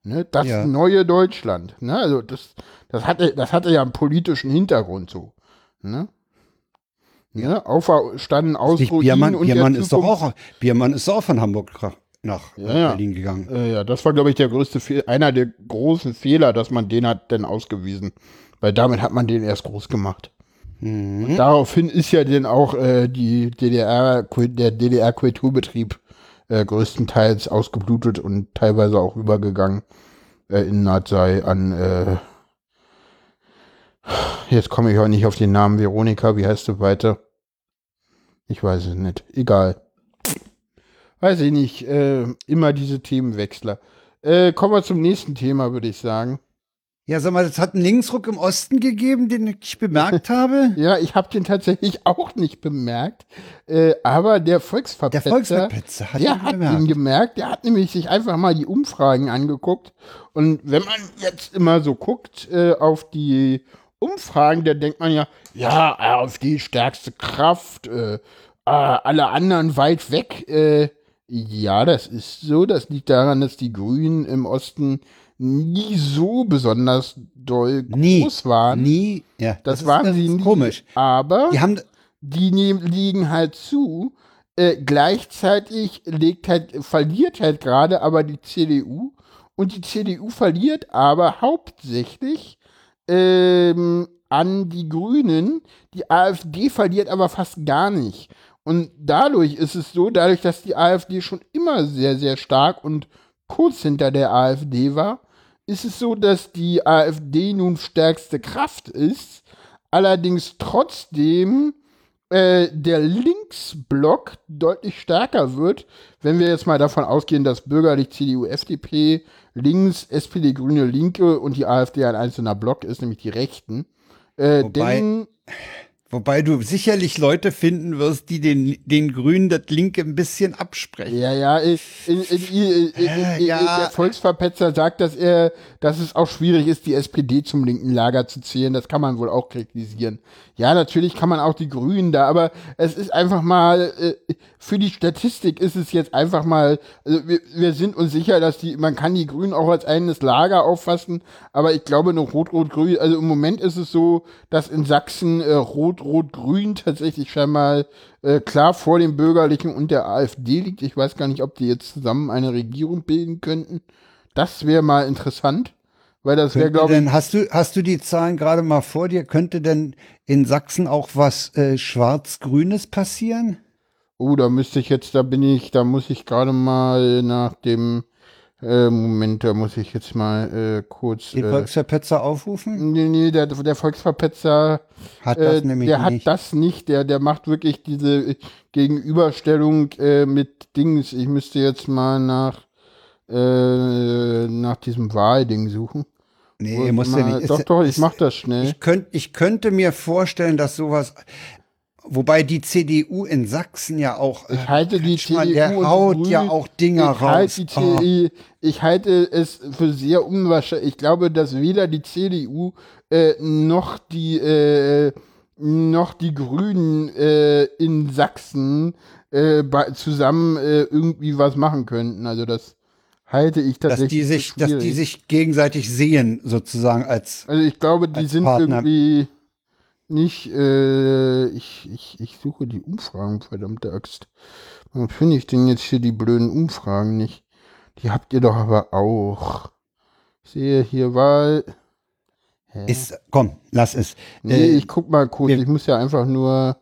Ne? Das ja. neue Deutschland. Ne? Also das, das, hatte, das hatte ja einen politischen Hintergrund so. Ne? Ja, ne? auferstanden aus Biermann, und Biermann ist doch auch Biermann ist auch von Hamburg nach ja, Berlin gegangen. Ja, das war glaube ich der größte Fe einer der großen Fehler, dass man den hat denn ausgewiesen. Weil damit hat man den erst groß gemacht. Mhm. Und daraufhin ist ja dann auch äh, die DDR, der DDR-Kulturbetrieb äh, größtenteils ausgeblutet und teilweise auch übergegangen äh, in Nadsei an äh, jetzt komme ich auch nicht auf den Namen Veronika, wie heißt du weiter? Ich weiß es nicht. Egal. Weiß ich nicht. Äh, immer diese Themenwechsler. Äh, kommen wir zum nächsten Thema, würde ich sagen. Ja, sag mal, das hat einen Linksruck im Osten gegeben, den ich bemerkt (laughs) habe. ja, ich habe den tatsächlich auch nicht bemerkt. Äh, aber der Volksverpetzer, der Volksverpetzer hat, der hat bemerkt. ihn gemerkt. Der hat nämlich sich einfach mal die Umfragen angeguckt. Und wenn man jetzt immer so guckt äh, auf die Umfragen, da denkt man ja, ja, AfD stärkste Kraft, äh, ah, alle anderen weit weg. Äh, ja, das ist so. Das liegt daran, dass die Grünen im Osten nie so besonders doll nie, groß waren. Nie, ja. Das, das waren ist, sie nie. Komisch. Aber die, haben, die nehm, liegen halt zu. Äh, gleichzeitig legt halt, verliert halt gerade aber die CDU. Und die CDU verliert aber hauptsächlich ähm, an die Grünen. Die AfD verliert aber fast gar nicht. Und dadurch ist es so, dadurch, dass die AfD schon immer sehr, sehr stark und kurz hinter der AfD war, ist es so, dass die AfD nun stärkste Kraft ist, allerdings trotzdem äh, der Linksblock deutlich stärker wird, wenn wir jetzt mal davon ausgehen, dass bürgerlich CDU, FDP, links, SPD, Grüne, Linke und die AfD ein einzelner Block ist, nämlich die Rechten. Äh, Wobei, denn Wobei du sicherlich Leute finden wirst, die den, den Grünen das Linke ein bisschen absprechen. Ja, ja, in, in, in, ja. der Volksverpetzer sagt, dass er, dass es auch schwierig ist, die SPD zum linken Lager zu zählen. Das kann man wohl auch kritisieren. Ja, natürlich kann man auch die Grünen da, aber es ist einfach mal, äh, für die Statistik ist es jetzt einfach mal, also wir, wir sind uns sicher, dass die, man kann die Grünen auch als eigenes Lager auffassen, aber ich glaube noch Rot-Rot-Grün, also im Moment ist es so, dass in Sachsen äh, Rot-Rot-Grün tatsächlich scheinbar äh, klar vor dem Bürgerlichen und der AfD liegt. Ich weiß gar nicht, ob die jetzt zusammen eine Regierung bilden könnten. Das wäre mal interessant. Weil das wäre, glaube ich. Hast du, hast du die Zahlen gerade mal vor dir? Könnte denn in Sachsen auch was äh, Schwarz-Grünes passieren? Oh, da müsste ich jetzt, da bin ich, da muss ich gerade mal nach dem äh, Moment, da muss ich jetzt mal äh, kurz. Den äh, Volksverpetzer aufrufen? Nee, nee, der, der Volksverpetzer hat das äh, nämlich der nicht. hat das nicht. Der, der macht wirklich diese Gegenüberstellung äh, mit Dings. Ich müsste jetzt mal nach, äh, nach diesem Wahlding suchen. Nee, musst du nicht. Doch, doch, ich mach das schnell. Ich, könnt, ich könnte mir vorstellen, dass sowas, Wobei die CDU in Sachsen ja auch. Ich halte die CDU. Der haut Grün, ja auch Dinger ich raus. Halte die oh. Ich halte es für sehr unwahrscheinlich. Ich glaube, dass weder die CDU äh, noch die äh, noch die Grünen äh, in Sachsen äh, zusammen äh, irgendwie was machen könnten. Also das halte ich tatsächlich. Dass die sich, dass die sich gegenseitig sehen, sozusagen als. Also ich glaube, die sind Partner. irgendwie nicht, äh, ich, ich, ich suche die Umfragen, verdammte Axt. Warum finde ich denn jetzt hier die blöden Umfragen nicht? Die habt ihr doch aber auch. Ich sehe hier Wahl. Ist, komm, lass es. Nee, Äh, ich guck mal kurz. Ich muss ja einfach nur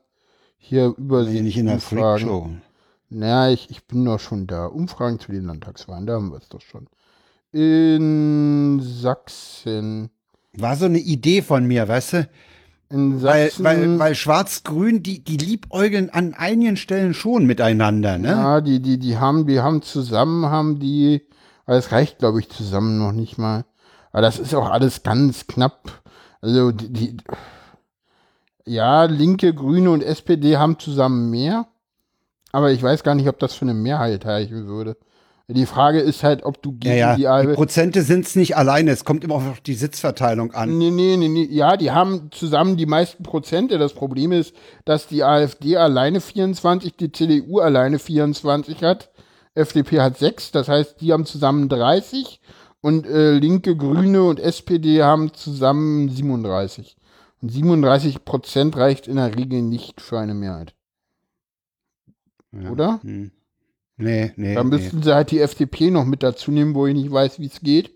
hier über nee, nicht in der Umfragen. Freakshow. Na, ich, ich bin doch schon da. Umfragen zu den Landtagswahlen, da haben wir es doch schon. In Sachsen. War so eine Idee von mir, weißt du? Weil, weil, weil Schwarz-Grün, die, die liebäugeln an einigen Stellen schon miteinander, ne? Ja, die, die, die haben, die haben zusammen, haben die, aber es reicht, glaube ich, zusammen noch nicht mal. Aber das ist auch alles ganz knapp. Also, die, die ja, Linke, Grüne und SPD haben zusammen mehr. Aber ich weiß gar nicht, ob das für eine Mehrheit reichen würde. Die Frage ist halt, ob du Ja, gegen ja, die die AfD. Prozente sind es nicht alleine, es kommt immer auf die Sitzverteilung an. Nee, nee, nee, nee. Ja, die haben zusammen die meisten Prozente. Das Problem ist, dass die AfD alleine 24, die CDU alleine 24 hat. FDP hat 6, das heißt, die haben zusammen 30 und äh, Linke, Grüne und SPD haben zusammen 37. Und 37 Prozent reicht in der Regel nicht für eine Mehrheit. Ja. Oder? Hm. Nee, nee. Da nee. müssten sie halt die FDP noch mit dazu nehmen, wo ich nicht weiß, wie es geht.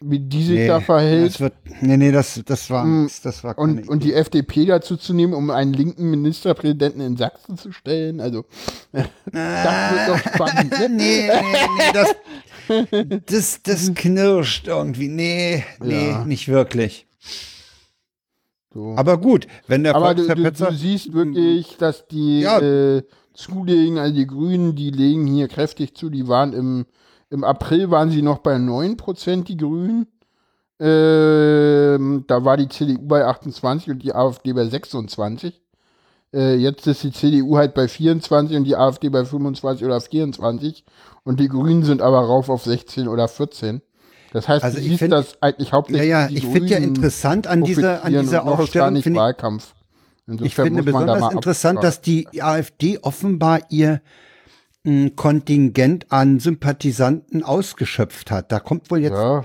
Wie die sich nee, da verhält. Das wird, nee, nee, das, das war, Mm, das war Und, und die FDP dazu zu nehmen, um einen linken Ministerpräsidenten in Sachsen zu stellen. Also, (laughs) das wird doch spannend. Ne? (laughs) nee, nee, nee, das, das, das knirscht irgendwie. Nee, nee, Ja. nicht wirklich. So. Aber gut, wenn der Aber du, du, Volksverpetzer- du siehst wirklich, dass die Ja. äh, zulegen, also die Grünen, die legen hier kräftig zu. Die waren im, im April waren sie noch bei 9%, die Grünen. Ähm, da war die CDU bei 28 und die AfD bei 26. Äh, jetzt ist die CDU halt bei 24 und die AfD bei 25 oder 24. Und die Grünen sind aber rauf auf 16 oder 14. Das heißt, Also du ich siehst find- das eigentlich ja, hauptsächlich. ja, die ich finde ja interessant an dieser, an dieser Aufstellung, finde Wahlkampf. Insofern Ich finde da besonders mal interessant, dass die AfD offenbar ihr mh, Kontingent an Sympathisanten ausgeschöpft hat. Da kommt wohl jetzt, ja,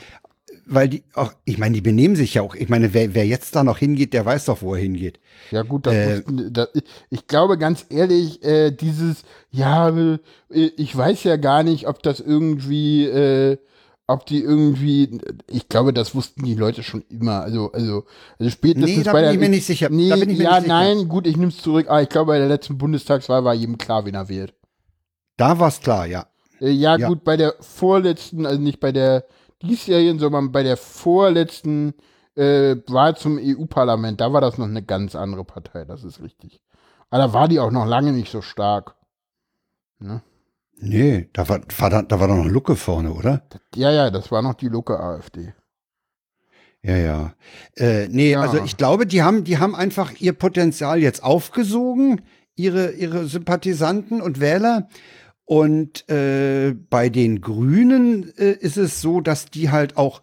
weil die auch, ich meine, die benehmen sich ja auch. Ich meine, wer, wer jetzt da noch hingeht, der weiß doch, wo er hingeht. ja gut, Äh, wussten- das, ich glaube ganz ehrlich, äh, dieses, ja, äh, ich weiß ja gar nicht, ob das irgendwie, äh, ob die irgendwie, ich glaube, das wussten die Leute schon immer. Also, also, also spätestens Nee, da bei bin der, ich mir nicht sicher. Nee, Da bin ich mir ja, nicht sicher. nein, gut, ich nehme es zurück. Aber ich glaube, bei der letzten Bundestagswahl war jedem klar, wen er wählt. Da war es klar, ja. Äh, ja, Ja. gut, bei der vorletzten, also nicht bei der diesjährigen, sondern bei der vorletzten äh, Wahl zum EU-Parlament, da war das noch eine ganz andere Partei, das ist richtig. Aber da war die auch noch lange nicht so stark. Ne? Nee, da war, war da, da war doch noch Lucke vorne, oder? Ja, ja, das war noch die Lucke AfD. Ja, ja. Äh, nee, Ja. also ich glaube, die haben, die haben einfach ihr Potenzial jetzt aufgesogen, ihre, ihre Sympathisanten und Wähler. Und äh, bei den Grünen äh, ist es so, dass die halt auch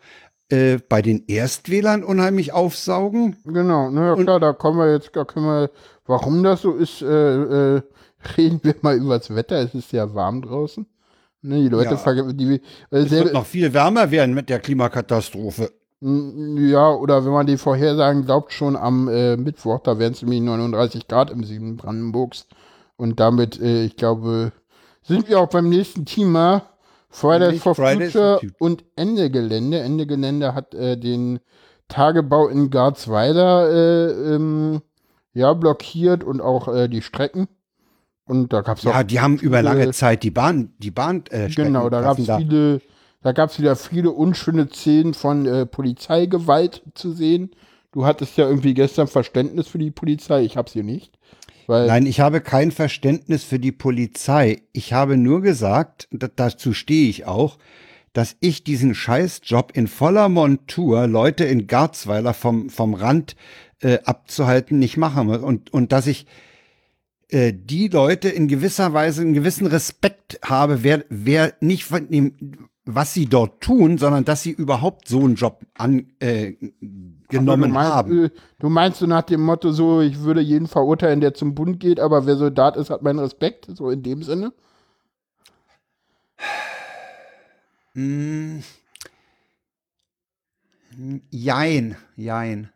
äh, bei den Erstwählern unheimlich aufsaugen. Genau, na ja, klar, da kommen wir jetzt, da können wir, warum das so ist, äh, äh, (laughs) reden wir mal über das Wetter. Es ist ja warm draußen. Ne, die Leute Ja. vergessen, die, äh, Es wird noch viel wärmer werden mit der Klimakatastrophe. Ja, oder wenn man die Vorhersagen glaubt, schon am äh, Mittwoch, da wären es nämlich 39 Grad im Süden Brandenburgs. Und damit, äh, ich glaube, sind wir auch beim nächsten Thema. Fridays for Fridays Future. und Ende Gelände. Ende Gelände hat äh, den Tagebau in Garzweiler äh, ähm, ja, blockiert und auch äh, die Strecken. Und da gab es auch Ja, die haben über lange Zeit die Bahn, die Bahn, äh, Genau, da gab es viele, da gab es wieder viele unschöne Szenen von äh, Polizeigewalt zu sehen. Du hattest ja irgendwie gestern Verständnis für die Polizei, ich hab's hier nicht. Weil, Nein, ich habe kein Verständnis für die Polizei. Ich habe nur gesagt, da, dazu stehe ich auch, dass ich diesen Scheißjob in voller Montur, Leute in Garzweiler vom, vom Rand äh, abzuhalten, nicht machen muss. Und, und dass ich äh, die Leute in gewisser Weise einen gewissen Respekt habe, wer, wer nicht von dem, was sie dort tun, sondern dass sie überhaupt so einen Job an, äh, genommen du meinst, haben. äh, Du meinst so nach dem Motto so, ich würde jeden verurteilen, der zum Bund geht, aber wer Soldat ist, hat meinen Respekt, so in dem Sinne. Mm. Jein, jein.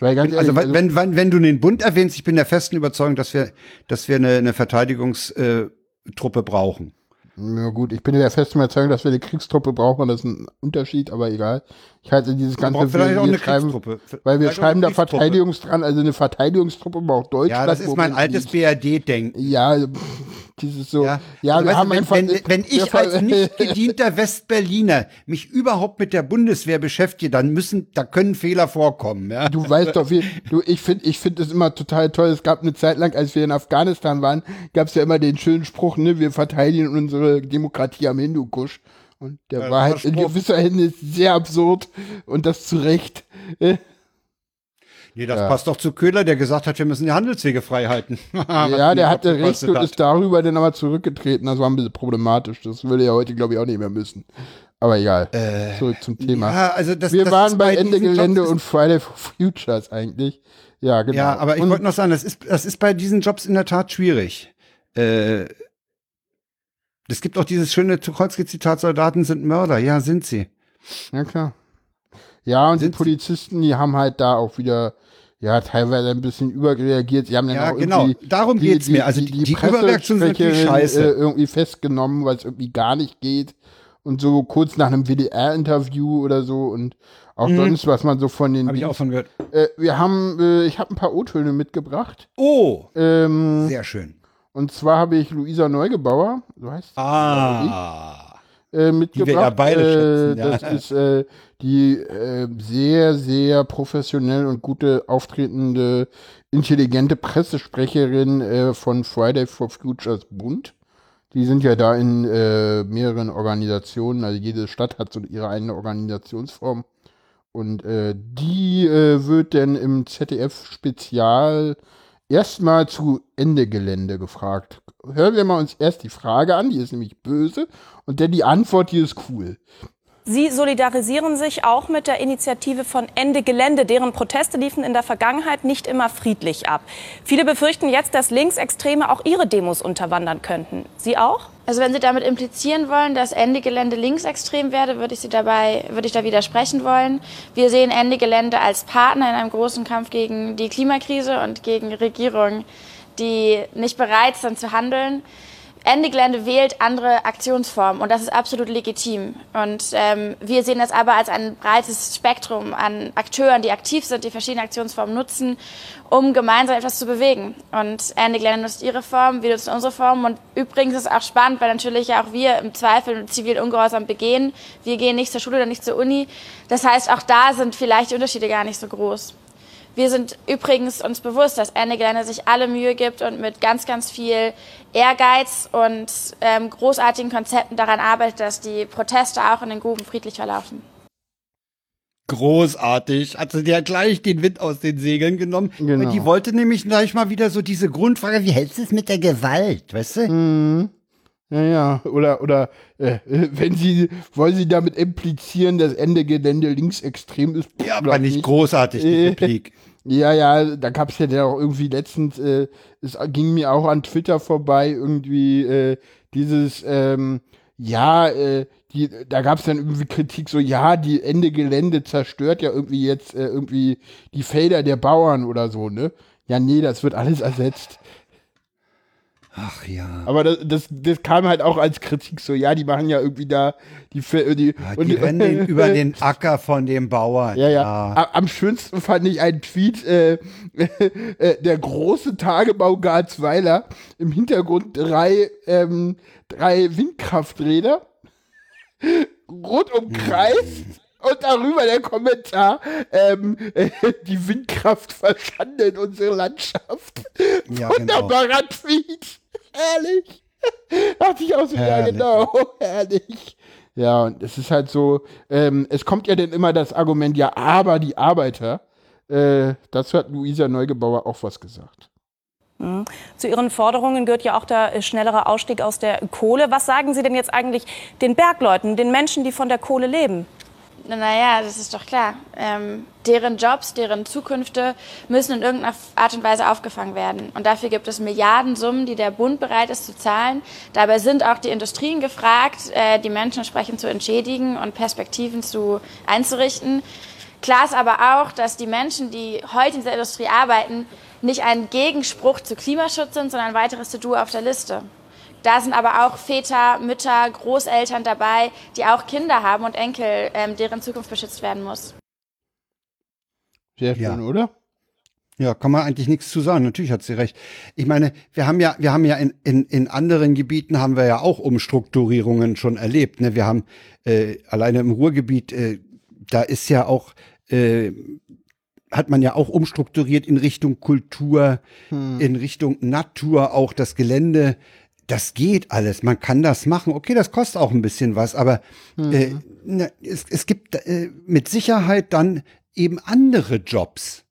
Weil ganz Also, ehrlich, wenn, wenn, wenn du den Bund erwähnst, ich bin der festen Überzeugung, dass wir, dass wir eine, eine Verteidigungstruppe brauchen. Ja gut, ich bin der festen Überzeugung, dass wir eine Kriegstruppe brauchen, das ist ein Unterschied, aber egal. Ich halte dieses ganze braucht vielleicht wir auch eine schreiben, Kriegstruppe. weil wir Vielleicht schreiben da Kriegstruppe. Verteidigungstruppe, also eine Verteidigungstruppe braucht Deutschland. Ja, das ist mein wir altes BRD-Denken. Ja, pff, dieses so. Ja, Ja, also wir weißt haben wenn, einfach. wenn, wenn ich als nicht (laughs) gedienter Westberliner mich überhaupt mit der Bundeswehr beschäftige, dann müssen, da können Fehler vorkommen. Ja? Du weißt doch, wie, du, ich finde ich finde es immer total toll. Es gab eine Zeit lang, als wir in Afghanistan waren, gab es ja immer den schönen Spruch, ne, wir verteidigen unsere Demokratie am Hindukusch. Und der Ja, war halt in gewisser Hinsicht sehr absurd und das zu Recht. Äh, Nee, das Ja. passt doch zu Köhler, der gesagt hat, wir müssen die Handelswege frei halten. (laughs) ja, der hatte recht und hat. ist darüber dann aber zurückgetreten. Das war ein bisschen problematisch. Das würde er heute, glaube ich, auch nicht mehr müssen. Aber egal. Zurück zum Thema. Äh, Ja, also das, wir das waren bei Ende Gelände Jobs und Friday for Futures eigentlich. Ja, genau. Ja, aber ich Und- wollte noch sagen, das ist, das ist bei diesen Jobs in der Tat schwierig. Äh, es gibt auch dieses schöne Tucholsky-Zitat, Soldaten sind Mörder. Ja, sind sie. Ja, klar. Ja, und die Sind sie- Polizisten, die haben halt da auch wieder, ja, teilweise ein bisschen überreagiert. Sie haben dann Ja, auch genau. irgendwie Darum die- geht's die, mir. Also die- die Überreaktionen sind natürlich scheiße. Äh, irgendwie festgenommen, weil es irgendwie gar nicht geht. Und so kurz nach einem WDR-Interview oder so und auch sonst, was man so von den. Habe Mhm. ich auch von gehört. äh, wir haben, äh, ich habe ein paar O-Töne mitgebracht. Oh, Ähm, sehr schön. und zwar habe ich Luisa Neugebauer, so heißt sie, Ah. Äh, mitgebracht. Die wir ja beide schätzen, ja. Das ist äh, die äh, sehr, sehr professionell und gute auftretende, intelligente Pressesprecherin äh, von Friday for Futures Bund. Die sind ja da in äh, mehreren Organisationen, also jede Stadt hat so ihre eigene Organisationsform. Und äh, die äh, wird dann im ZDF-Spezial erstmal zu Ende Gelände gefragt. Hören wir mal uns erst die Frage an, die ist nämlich böse, und dann die Antwort, die ist cool. Sie solidarisieren sich auch mit der Initiative von Ende Gelände. Deren Proteste liefen in der Vergangenheit nicht immer friedlich ab. Viele befürchten jetzt, dass Linksextreme auch ihre Demos unterwandern könnten. Sie auch? Also wenn Sie damit implizieren wollen, dass Ende Gelände linksextrem werde, würde ich Sie dabei, würde ich da widersprechen wollen. Wir sehen Ende Gelände als Partner in einem großen Kampf gegen die Klimakrise und gegen Regierungen, die nicht bereit sind zu handeln. Ende Gelände wählt andere Aktionsformen und das ist absolut legitim. Und ähm, wir sehen das aber als ein breites Spektrum an Akteuren, die aktiv sind, die verschiedene Aktionsformen nutzen, um gemeinsam etwas zu bewegen. Und Ende Gelände nutzt ihre Form, wir nutzen unsere Form. Und übrigens ist es auch spannend, weil natürlich auch wir im Zweifel zivilen Ungehorsam begehen. Wir gehen nicht zur Schule oder nicht zur Uni. Das heißt, auch da sind vielleicht die Unterschiede gar nicht so groß. Wir sind übrigens uns bewusst, dass Ende Gelände sich alle Mühe gibt und mit ganz, ganz viel Ehrgeiz und ähm, großartigen Konzepten daran arbeitet, dass die Proteste auch in den Gruben friedlich verlaufen. Großartig. Hat sie dir gleich den Wind aus den Segeln genommen. Genau. Die wollte nämlich gleich mal wieder so diese Grundfrage, wie hältst du es mit der Gewalt, weißt du? Mhm. Ja, ja, oder, oder äh, (laughs) wenn Sie, wollen Sie damit implizieren, dass Ende Gelände linksextrem ist? Ja, aber nicht großartig, die (laughs) Äh. Replik. Ja, ja, da gab es ja dann auch irgendwie letztens, äh, es ging mir auch an Twitter vorbei, irgendwie äh, dieses, ähm, ja, äh, die, da gab es dann irgendwie Kritik, so, ja, die Ende Gelände zerstört ja irgendwie jetzt äh, irgendwie die Felder der Bauern oder so, ne? Ja, nee, das wird alles ersetzt. Ach ja. Aber das, das, das kam halt auch als Kritik so, ja, die machen ja irgendwie da die, Fe- die, Ja, die rennen (laughs) über den Acker von dem Bauern. Ja, ja. A- Am schönsten fand ich einen Tweet, äh, (laughs) äh, der große Tagebau Garzweiler, im Hintergrund drei, ähm, drei Windkrafträder, (laughs) rund umkreist. Und darüber der Kommentar, ähm, äh, die Windkraft verschandelt unsere Landschaft. Ja, genau. Wunderbarer Tweet. Herrlich. Dachte (laughs) ich auch so, ja genau, (laughs) herrlich. Ja, und es ist halt so, ähm, es kommt ja dann immer das Argument, ja, aber die Arbeiter, äh, dazu hat Luisa Neugebauer auch was gesagt. Zu Ihren Forderungen gehört ja auch der äh, schnellere Ausstieg aus der Kohle. Was sagen Sie denn jetzt eigentlich den Bergleuten, den Menschen, die von der Kohle leben? Naja, das ist doch klar. Ähm, deren Jobs, deren Zukünfte müssen in irgendeiner Art und Weise aufgefangen werden. Und dafür gibt es Milliardensummen, die der Bund bereit ist zu zahlen. Dabei sind auch die Industrien gefragt, äh, die Menschen entsprechend zu entschädigen und Perspektiven zu einzurichten. Klar ist aber auch, dass die Menschen, die heute in dieser Industrie arbeiten, nicht ein Gegenspruch zu Klimaschutz sind, sondern ein weiteres To-Do auf der Liste. Da sind aber auch Väter, Mütter, Großeltern dabei, die auch Kinder haben und Enkel, ähm, deren Zukunft beschützt werden muss. Sehr schön, Ja. oder? Ja, kann man eigentlich nichts zu sagen. Natürlich hat sie recht. Ich meine, wir haben ja, wir haben ja in, in, in anderen Gebieten haben wir ja auch Umstrukturierungen schon erlebt. Ne? Wir haben äh, alleine im Ruhrgebiet, äh, da ist ja auch, äh, hat man ja auch umstrukturiert in Richtung Kultur, in Richtung Natur, auch das Gelände. Das geht alles. Man kann das machen. Okay, das kostet auch ein bisschen was, aber äh, na, es, es gibt äh, mit Sicherheit dann eben andere Jobs.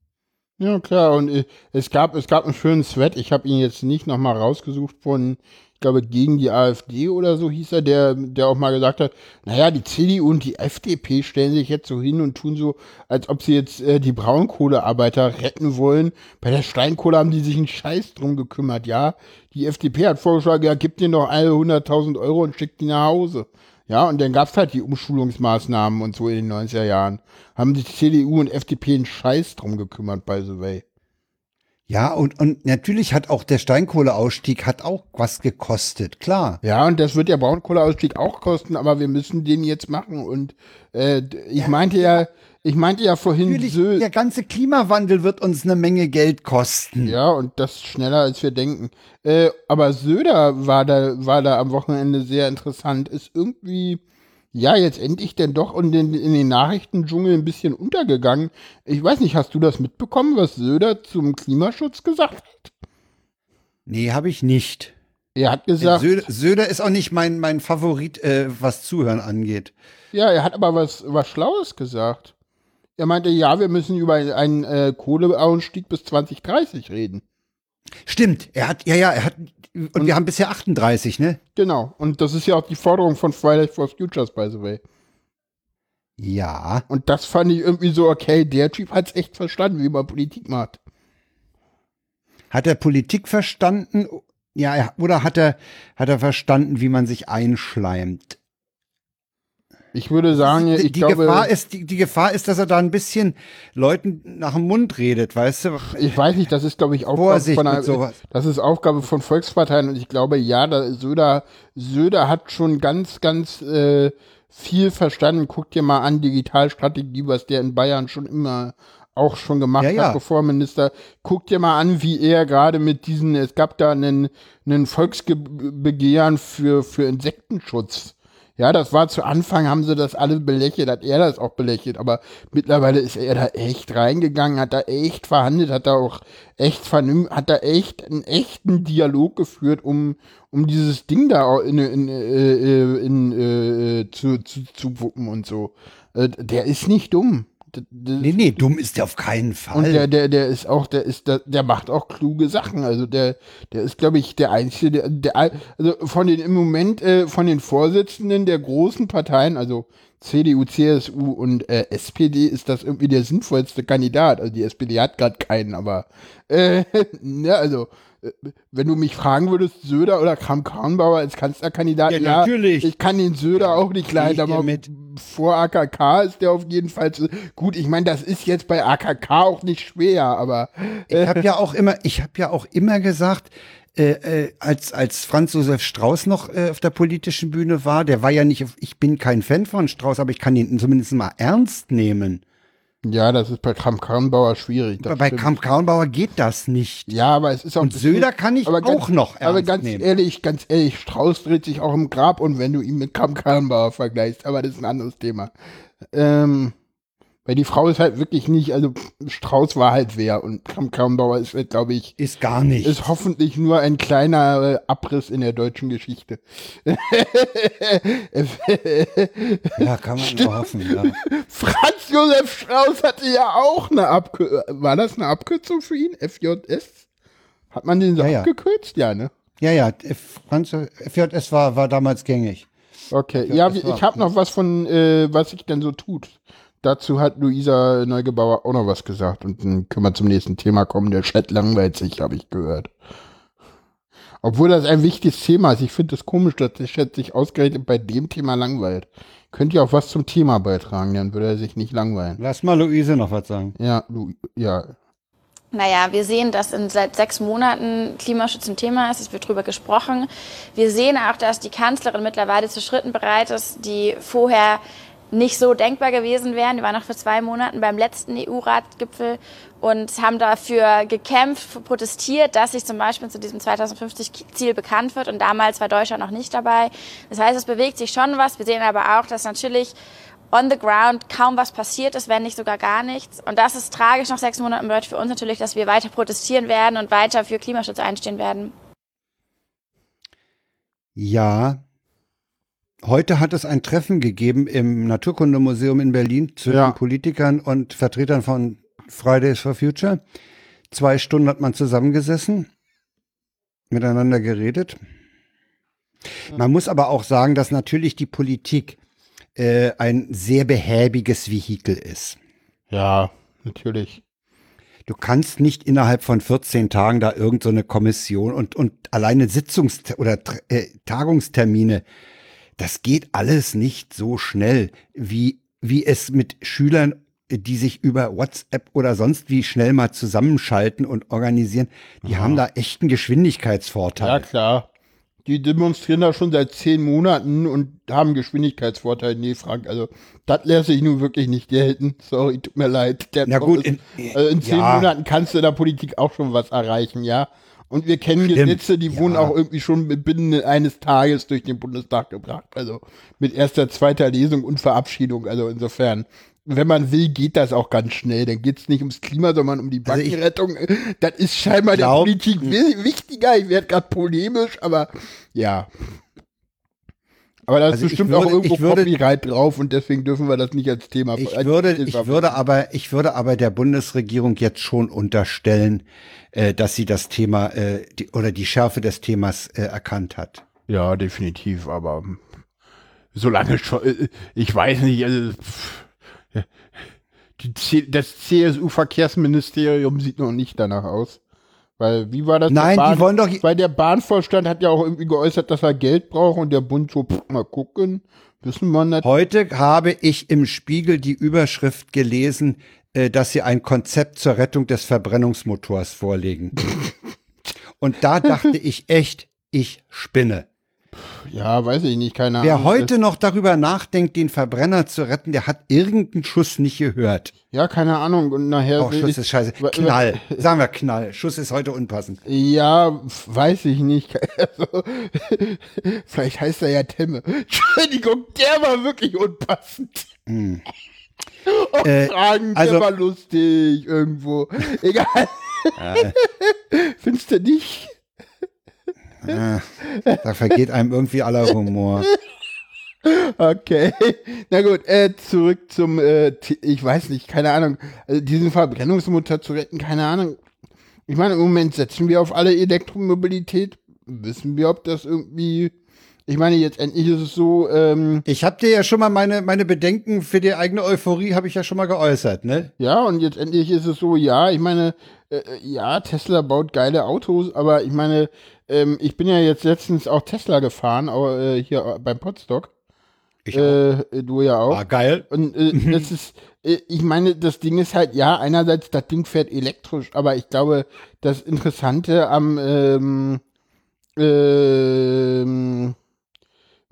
Ja, klar. Und äh, es gab, es gab einen schönen Thread. Ich habe ihn jetzt nicht nochmal rausgesucht von, glaube, gegen die AfD oder so hieß er, der, der auch mal gesagt hat, naja, die CDU und die FDP stellen sich jetzt so hin und tun so, als ob sie jetzt äh, die Braunkohlearbeiter retten wollen. Bei der Steinkohle haben die sich einen Scheiß drum gekümmert. Ja, die FDP hat vorgeschlagen, ja, gib denen doch alle 100.000 Euro und schickt die nach Hause. Ja, und dann gab's halt die Umschulungsmaßnahmen und so in den 90er Jahren. Haben sich CDU und FDP einen Scheiß drum gekümmert, by the way. Ja, und, und natürlich hat auch der Steinkohleausstieg hat auch was gekostet, klar. Ja, und das wird der Braunkohleausstieg auch kosten, aber wir müssen den jetzt machen. Und äh, ich meinte ja, ich meinte ja vorhin Natürlich, Sylt. der ganze Klimawandel wird uns eine Menge Geld kosten. Ja, und das schneller als wir denken. Äh, aber Söder war da, war da am Wochenende sehr interessant. Ist irgendwie, ja, jetzt endlich denn doch in den, in den Nachrichtendschungel ein bisschen untergegangen. Ich weiß nicht, hast du das mitbekommen, was Söder zum Klimaschutz gesagt hat? Nee, habe ich nicht. Er hat gesagt, Söder, Söder ist auch nicht mein, mein Favorit, äh, was Zuhören angeht. ja, er hat aber was, was Schlaues gesagt. Er meinte, ja, wir müssen über einen äh, Kohleausstieg bis 2030 reden. Stimmt, er hat, ja, ja, er hat, und, wir haben bisher 38, ne? Genau. Und das ist ja auch die Forderung von Fridays for Futures, by the way. Ja. Und das fand ich irgendwie so, okay, der Typ hat's echt verstanden, wie man Politik macht. Hat er Politik verstanden? Ja, er- oder hat er, hat er verstanden, wie man sich einschleimt? Ich würde sagen, die, ich die glaube, Gefahr ist, die, die Gefahr ist, dass er da ein bisschen Leuten nach dem Mund redet, weißt du? ich weiß nicht, das ist, glaube ich, Aufgabe von einer, sowas. das ist Aufgabe von Volksparteien und ich glaube, ja, da, Söder, Söder hat schon ganz, ganz äh, viel verstanden. Guck dir mal an, Digitalstrategie, was der in Bayern schon immer auch schon gemacht Ja, ja. hat, bevor Minister. Guck dir mal an, wie er gerade mit diesen, es gab da einen, einen Volksbegehren für, für Insektenschutz. Ja, das war zu Anfang, haben sie das alle belächelt, hat er das auch belächelt, aber mittlerweile ist er da echt reingegangen, hat da echt verhandelt, hat da auch echt vernünftig, hat da echt einen echten Dialog geführt, um, um dieses Ding da auch in, in, äh, in, äh, zu, zu, zu wuppen und so. Äh, Der ist nicht dumm. Nee, nee, dumm ist der auf keinen Fall. und der, der, der ist auch, der ist, der, der macht auch kluge Sachen. Also der, der ist, glaube ich, der einzige, der, der, also von den im Moment, äh, von den Vorsitzenden der großen Parteien, also CDU, CSU und äh, SPD, ist das irgendwie der sinnvollste Kandidat. Also die SPD hat gerade keinen, aber äh, (laughs) ne, also wenn du mich fragen würdest, Söder oder Kram-Karrenbauer als Kanzlerkandidat, Ja, ja, natürlich. ich kann den Söder auch nicht leiden, aber mit. vor AKK ist der auf jeden Fall zu, gut. Ich meine, das ist jetzt bei AKK auch nicht schwer, aber Ich habe ja auch immer, ich habe ja auch immer gesagt, äh, äh, als als Franz Josef Strauß noch äh, auf der politischen Bühne war, der war ja nicht, ich bin kein Fan von Strauß, aber ich kann ihn zumindest mal ernst nehmen. Ja, das ist bei Kram Karrenbauer schwierig. Bei stimmt. Kramp Karrenbauer geht das nicht. ja, aber es ist auch Und Söder kann ich aber auch ganz, noch Aber ernst ganz nehmen. ehrlich, ganz ehrlich, Strauß dreht sich auch im Grab und wenn du ihn mit Kram Karrenbauer vergleichst, aber das ist ein anderes Thema. Ähm, weil die Frau ist halt wirklich nicht, also Strauß war halt wer und Kram Karrenbauer ist, halt, glaube ich, Ist gar nicht. ist hoffentlich nur ein kleiner äh, Abriss in der deutschen Geschichte. (laughs) ja, kann man nur hoffen. Ja. Franz Josef Strauß hatte ja auch eine Abkürzung. War das eine Abkürzung für ihn? FJS? Hat man den so Ja, ja. abgekürzt? Ja, ne? ja, ja, Franz FJS war, war damals gängig. Okay. Ja, Ja, ich habe noch was von, äh, was sich denn so tut. Dazu hat Luisa Neugebauer auch noch was gesagt. Und dann können wir zum nächsten Thema kommen. Der Chat langweilt sich, habe ich gehört. Obwohl das ein wichtiges Thema ist. Ich finde es das komisch, dass der Chat sich ausgerechnet bei dem Thema langweilt. Könnt ihr auch was zum Thema beitragen, dann würde er sich nicht langweilen. Lass mal Luise noch was sagen. Ja, Lu ja. Naja, wir sehen, dass in seit sechs Monaten Klimaschutz ein Thema ist. Es wird darüber gesprochen. Wir sehen auch, dass die Kanzlerin mittlerweile zu Schritten bereit ist, die vorher nicht so denkbar gewesen wären. Wir waren noch vor zwei Monaten beim letzten EU-Ratgipfel und haben dafür gekämpft, protestiert, dass sich zum Beispiel zu diesem 2050-Ziel bekannt wird. Und damals war Deutschland noch nicht dabei. Das heißt, es bewegt sich schon was. Wir sehen aber auch, dass natürlich on the ground kaum was passiert ist, wenn nicht sogar gar nichts. Und das ist tragisch nach sechs Monaten bedeutet für uns natürlich, dass wir weiter protestieren werden und weiter für Klimaschutz einstehen werden. Ja. Heute hat es ein Treffen gegeben im Naturkundemuseum in Berlin zwischen Ja. Politikern und Vertretern von Fridays for Future. Zwei Stunden hat man zusammengesessen, miteinander geredet. Man muss aber auch sagen, dass natürlich die Politik äh, ein sehr behäbiges Vehikel ist. Ja, natürlich. Du kannst nicht innerhalb von 14 Tagen da irgendeine so eine Kommission und, und alleine Sitzungs- oder äh, Tagungstermine, das geht alles nicht so schnell, wie, wie es mit Schülern, die sich über WhatsApp oder sonst wie schnell mal zusammenschalten und organisieren, die haben da echt einen Geschwindigkeitsvorteil. Ja, klar. Die demonstrieren da schon seit zehn Monaten und haben Geschwindigkeitsvorteil. Nee, Frank, also das lasse ich nun wirklich nicht gelten. Sorry, tut mir leid. Der Na gut, ist, in- also in zehn ja. Monaten kannst du in der Politik auch schon was erreichen, ja. Und wir kennen Stimmt, Gesetze, die ja. wurden auch irgendwie schon binnen eines Tages durch den Bundestag gebracht. Also mit erster, zweiter Lesung und Verabschiedung. Also insofern, wenn man will, geht das auch ganz schnell. Dann geht es nicht ums Klima, sondern um die Also Bankenrettung. das ist scheinbar der glaub- Politik wi- wichtiger. Ich werde gerade polemisch, aber ja. Aber da ist Also bestimmt würde- auch irgendwo würde- Copyright drauf und deswegen dürfen wir das nicht als Thema Ich würde, ich würde aber, ich würde aber der Bundesregierung jetzt schon unterstellen, äh, dass sie das Thema äh, die, oder die Schärfe des Themas äh, erkannt hat. Ja, definitiv, aber solange schon, äh, ich weiß nicht, also, das CSU-Verkehrsministerium sieht noch nicht danach aus. Weil, wie war das? Nein, die wollen doch- Weil der Bahnvorstand hat ja auch irgendwie geäußert, dass er Geld braucht und der Bund so, pff, mal gucken, wissen wir nicht. Heute habe ich im Spiegel die Überschrift gelesen, äh, dass sie ein Konzept zur Rettung des Verbrennungsmotors vorlegen. (laughs) Und da dachte ich echt, ich spinne. Ja, weiß ich nicht, keine Wer Ahnung. heute noch darüber nachdenkt, den Verbrenner zu retten, der hat irgendeinen Schuss nicht gehört. Ja, keine Ahnung, und nachher. Oh, Schuss ist scheiße. Knall. (laughs) Sagen wir Knall. Schuss ist heute unpassend. Ja, weiß ich nicht. (laughs) Also, (laughs) vielleicht heißt er ja Temme. Entschuldigung, der war wirklich unpassend. Oh, Äh, Fragen, also- der war lustig irgendwo. Egal. Findest du nicht? Da vergeht einem irgendwie aller Humor. Okay. Na gut, äh, zurück zum, äh, ich weiß nicht, keine Ahnung, also diesen Verbrennungsmotor zu retten, keine Ahnung. Ich meine, im Moment setzen wir auf alle Elektromobilität. Wissen wir, ob das irgendwie, ich meine, jetzt endlich ist es so, ähm, Ich habe dir ja schon mal meine, meine Bedenken für die eigene Euphorie habe ich ja schon mal geäußert, ne? Ja, und jetzt endlich ist es so, ja, ich meine, äh, ja, Tesla baut geile Autos, aber ich meine, ähm, ich bin ja jetzt letztens auch Tesla gefahren, aber, äh, hier beim Podstock. Ich Äh, du ja auch. War geil. Und äh, (laughs) das ist, äh, ich meine, das Ding ist halt, ja, einerseits, das Ding fährt elektrisch, aber ich glaube, das Interessante am, ähm, ähm,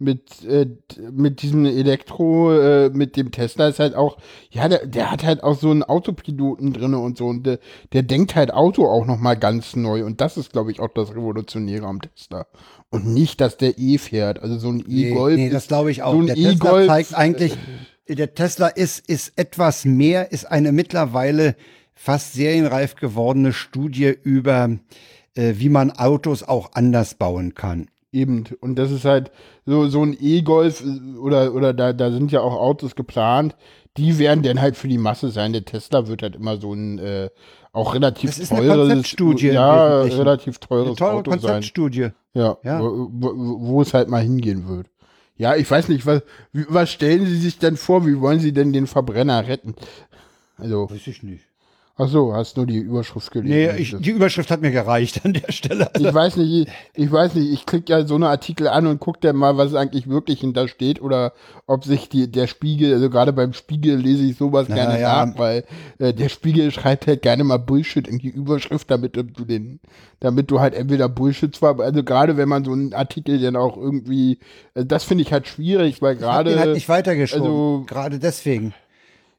mit, äh, mit diesem Elektro, äh, mit dem Tesla ist halt auch, ja, der, der hat halt auch so einen Autopiloten drinne und so und der, der denkt halt Auto auch nochmal ganz neu und das ist, glaube ich, auch das Revolutionäre am Tesla. Und nicht, dass der E fährt, also so ein Nee, E-Golf. nee, das glaube ich auch. so ein der Tesla E-Golf, zeigt eigentlich, der Tesla ist, ist etwas mehr, ist eine mittlerweile fast serienreif gewordene Studie über, äh, wie man Autos auch anders bauen kann. Eben, und das ist halt so, so ein E-Golf äh, oder, oder da, da sind ja auch Autos geplant, die werden dann halt für die Masse sein. Der Tesla wird halt immer so ein äh, auch relativ Das eine teures, ja, relativ Eine teures teure Auto sein. Konzeptstudie. Ja, Ja. Wo, wo, wo es halt mal hingehen wird. Ja, ich weiß nicht, was, was stellen Sie sich denn vor? Wie wollen Sie denn den Verbrenner retten? Also, Weiß ich nicht. Ach so, hast nur die Überschrift gelesen. Nee, ich, die Überschrift hat mir gereicht an der Stelle. Ich weiß nicht, ich, ich weiß nicht, ich klicke ja so eine Artikel an und gucke dann mal, was eigentlich wirklich hinter steht oder ob sich die, der Spiegel, also gerade beim Spiegel lese ich sowas Na, gerne ja. nach, weil äh, der Spiegel schreibt halt gerne mal Bullshit in die Überschrift, damit du den, damit du halt entweder Bullshit zwar, also gerade wenn man so einen Artikel dann auch irgendwie, äh, das finde ich halt schwierig, weil Ich gerade. den halt nicht weitergeschoben. also- gerade deswegen.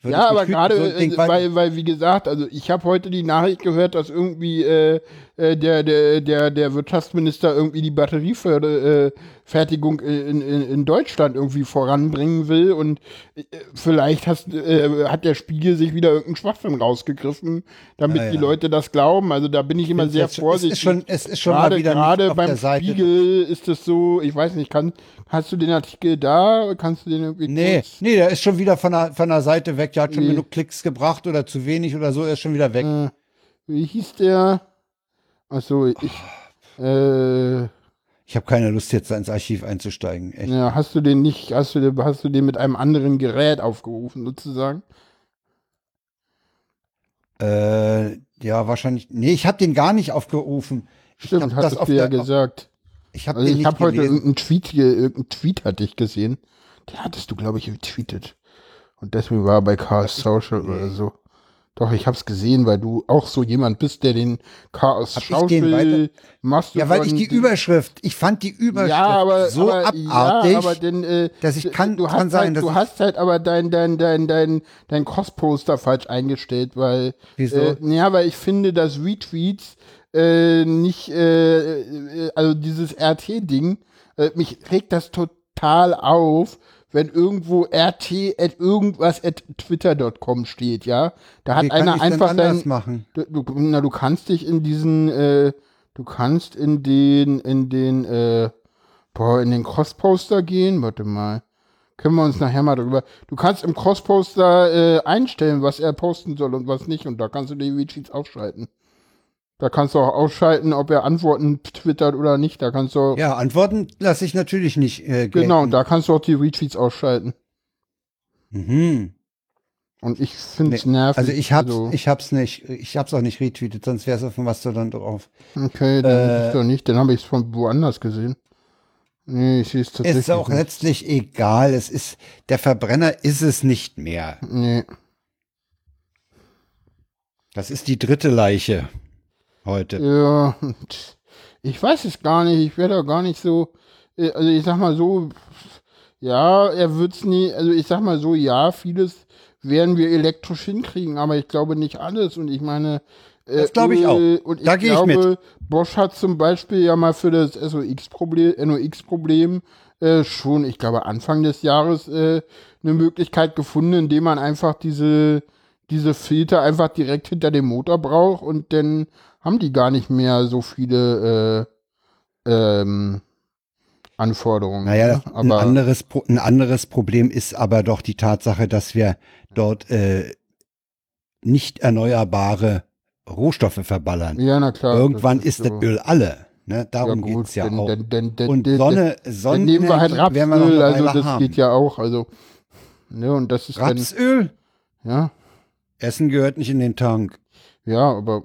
Würde Ja, aber gerade, so äh, weil, weil, wie gesagt, also ich habe heute die Nachricht gehört, dass irgendwie äh, äh, der, der, der, der Wirtschaftsminister irgendwie die Batteriefertigung in, in, in Deutschland irgendwie voranbringen will und äh, vielleicht hast, äh, hat der Spiegel sich wieder irgendeinen Schwachsinn rausgegriffen, damit Ja, ja. die Leute das glauben. Also da bin ich immer sehr vorsichtig. Es ist schon, es ist schon gerade mal wieder gerade beim. Spiegel ist es so, ich weiß nicht, kann, hast du den Artikel da? Kannst du den irgendwie Nee, kurz- nee, der ist schon wieder von der, von der Seite weg. Der hat schon Nee. genug Klicks gebracht oder zu wenig oder so, er ist schon wieder weg. Äh, wie hieß der? Achso, ich. Äh, Ich habe keine Lust, jetzt da ins Archiv einzusteigen. Echt. ja, hast du den nicht, hast du den, hast du den mit einem anderen Gerät aufgerufen, sozusagen? Äh, ja, wahrscheinlich. Nee, ich habe den gar nicht aufgerufen. Stimmt, hab auf du ja gesagt. Ich habe Also ich habe heute irgendeinen Tweet, ge- irgendeinen Tweet hatte ich gesehen. Den hattest du, glaube ich, getweetet. Und deswegen war er bei Chaos Social oder so. Doch, ich hab's gesehen, weil du auch so jemand bist, der den Chaos Hab Social machst. Ja, weil ich die Überschrift, ich fand die Überschrift ja, aber, so aber, abartig, ja, aber denn, äh, dass ich kann, du kann hast sein, halt, dass du hast halt aber dein dein dein dein dein Cross-Poster falsch eingestellt, weil Wieso? Äh, ja, weil ich finde, dass Retweets äh, nicht äh, äh, also dieses RT-Ding äh, mich regt das total auf, wenn irgendwo rt at irgendwas at twitter.com steht, ja. Da hat wie einer einfach sein machen. Du, du, na, du kannst dich in diesen, äh, du kannst in den, in den, äh, boah, in den Crossposter gehen. Warte mal. Können wir uns nachher mal drüber. Du kannst im Crossposter äh, einstellen, was er posten soll und was nicht. Und da kannst du die Retweets ausschalten. Da kannst du auch ausschalten, ob er Antworten twittert oder nicht. Da kannst du Ja, Antworten lasse ich natürlich nicht. Äh, genau, da kannst du auch die Retweets ausschalten. Mhm. Und ich finde es Nee, nervig. Also ich hab's, Also, ich hab's nicht, ich hab's auch nicht retweetet, sonst wär's auf was du dann drauf. okay, dann äh, ist doch nicht. Dann habe ich es von woanders gesehen. Nee, ich sehe es tatsächlich Ist auch nicht. letztlich egal. Es ist, der Verbrenner ist es nicht mehr. Nee. Das ist die dritte Leiche heute. Ja, ich weiß es gar nicht. Ich werde da gar nicht so. äh, Also ich sag mal so, ja, er wird's nie, also ich sag mal so, ja, vieles werden wir elektrisch hinkriegen, aber ich glaube nicht alles. Und ich meine, äh, Das glaube ich auch. Und ich Da gehe ich glaube, Bosch hat zum Beispiel ja mal für das SOX-Problem, NOx-Problem äh, schon, ich glaube, Anfang des Jahres äh, eine Möglichkeit gefunden, indem man einfach diese, diese Filter einfach direkt hinter dem Motor braucht und dann haben die gar nicht mehr so viele äh, ähm, Anforderungen. Naja, ne? ein aber anderes, Pro- ein anderes Problem ist aber doch die Tatsache, dass wir dort äh, nicht erneuerbare Rohstoffe verballern. ja, na klar. Irgendwann ist so. das Öl alle. Ne? ja, Darum gut, geht's ja denn, auch. Denn, denn, denn, Und denn, Sonne, dann nehmen wir halt wir Rapsöl, eine also das haben. geht ja auch, also ne, und das ist Rapsöl? dann, ja, Essen gehört nicht in den Tank. ja, aber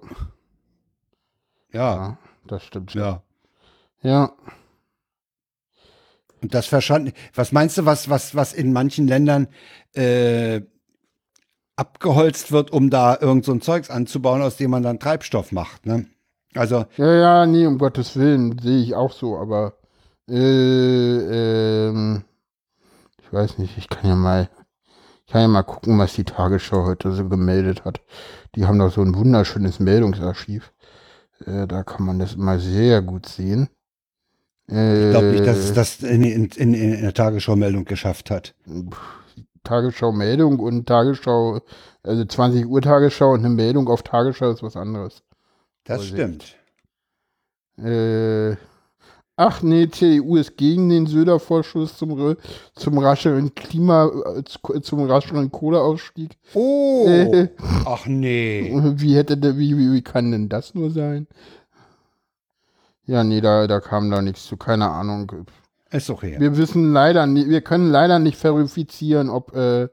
Ja, ja, das stimmt schon. ja. Ja, Und das verstanden. Was meinst du, was, was, was in manchen Ländern äh, abgeholzt wird, um da irgend so ein Zeugs anzubauen, aus dem man dann Treibstoff macht, ne? Also, ja, ja, nee, um Gottes Willen, sehe ich auch so, aber äh, ähm, ich weiß nicht, ich kann ja mal, ich kann ja mal gucken, was die Tagesschau heute so gemeldet hat. Die haben doch so ein wunderschönes Meldungsarchiv. Äh, da kann man das immer sehr gut sehen. Äh, ich glaube nicht, dass es das in, in, in, in der Tagesschau-Meldung geschafft hat. Tagesschau-Meldung und Tagesschau, also 20 Uhr Tagesschau und eine Meldung auf Tagesschau ist was anderes. Das stimmt. Äh, ach nee, CDU ist gegen den Söder-Vorschuss zum, zum rascheren Klima, äh, zu- zum rascheren Kohleausstieg. Oh, Äh, ach nee. wie hätte wie, wie, wie kann denn das nur sein? Ja, nee, da, da kam da nichts zu, keine Ahnung. Ist okay. Wir wissen leider nicht, wir können leider nicht verifizieren, ob äh,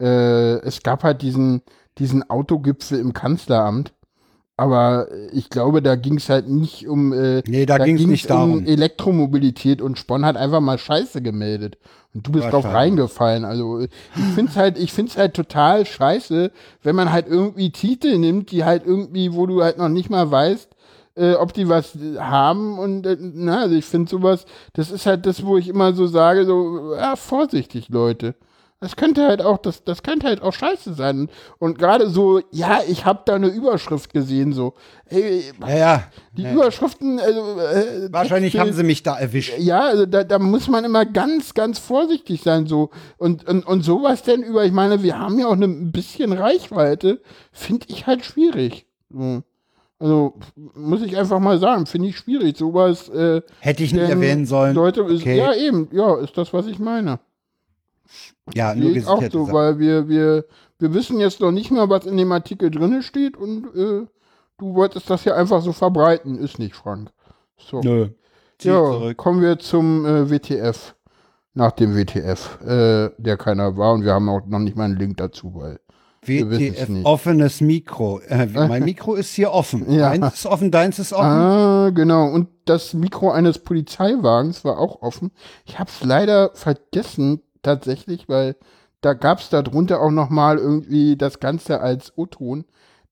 äh, es gab halt diesen, diesen Autogipfel im Kanzleramt. Aber ich glaube, da ging es halt nicht um, äh, Nee, da ging's nicht darum. um Elektromobilität und Spon hat einfach mal Scheiße gemeldet. Und du bist drauf reingefallen. Also ich find's halt, ich find's halt total scheiße, wenn man halt irgendwie Titel nimmt, die halt irgendwie, wo du halt noch nicht mal weißt, äh, ob die was äh, haben und äh, na, also ich finde sowas, das ist halt das, wo ich immer so sage, so, ja, vorsichtig, Leute. Das könnte halt auch, das, das könnte halt auch scheiße sein. Und gerade so, ja, ich habe da eine Überschrift gesehen, so, ey, Ja, ja. die ja. Überschriften, also äh, Wahrscheinlich Texte- haben sie mich da erwischt. ja, also da, da muss man immer ganz, ganz vorsichtig sein, so. Und, und, und sowas denn über, ich meine, wir haben ja auch eine, ein bisschen Reichweite, finde ich halt schwierig. So. Also, muss ich einfach mal sagen, finde ich schwierig. Sowas, äh, Hätte ich nicht erwähnen sollen. Leute, ist, Okay. ja, eben, ja, ist das, was ich meine. Ja, nur ich auch so, Sachen. weil wir, wir, wir wissen jetzt noch nicht mal, was in dem Artikel drinne steht und äh, du wolltest das ja einfach so verbreiten. Ist nicht, Frank. So. Nö. Zieh Ja, zurück. kommen wir zum äh, WTF. Nach dem WTF, äh, der keiner war und wir haben auch noch nicht mal einen Link dazu, weil WTF, nicht. offenes Mikro. Äh, (laughs) mein Mikro ist hier offen. Ja. Deins ist offen, deins ist offen. Ah, genau. Und das Mikro eines Polizeiwagens war auch offen. Ich habe es leider vergessen, tatsächlich, weil da gab es darunter auch noch mal irgendwie das Ganze als O-Ton.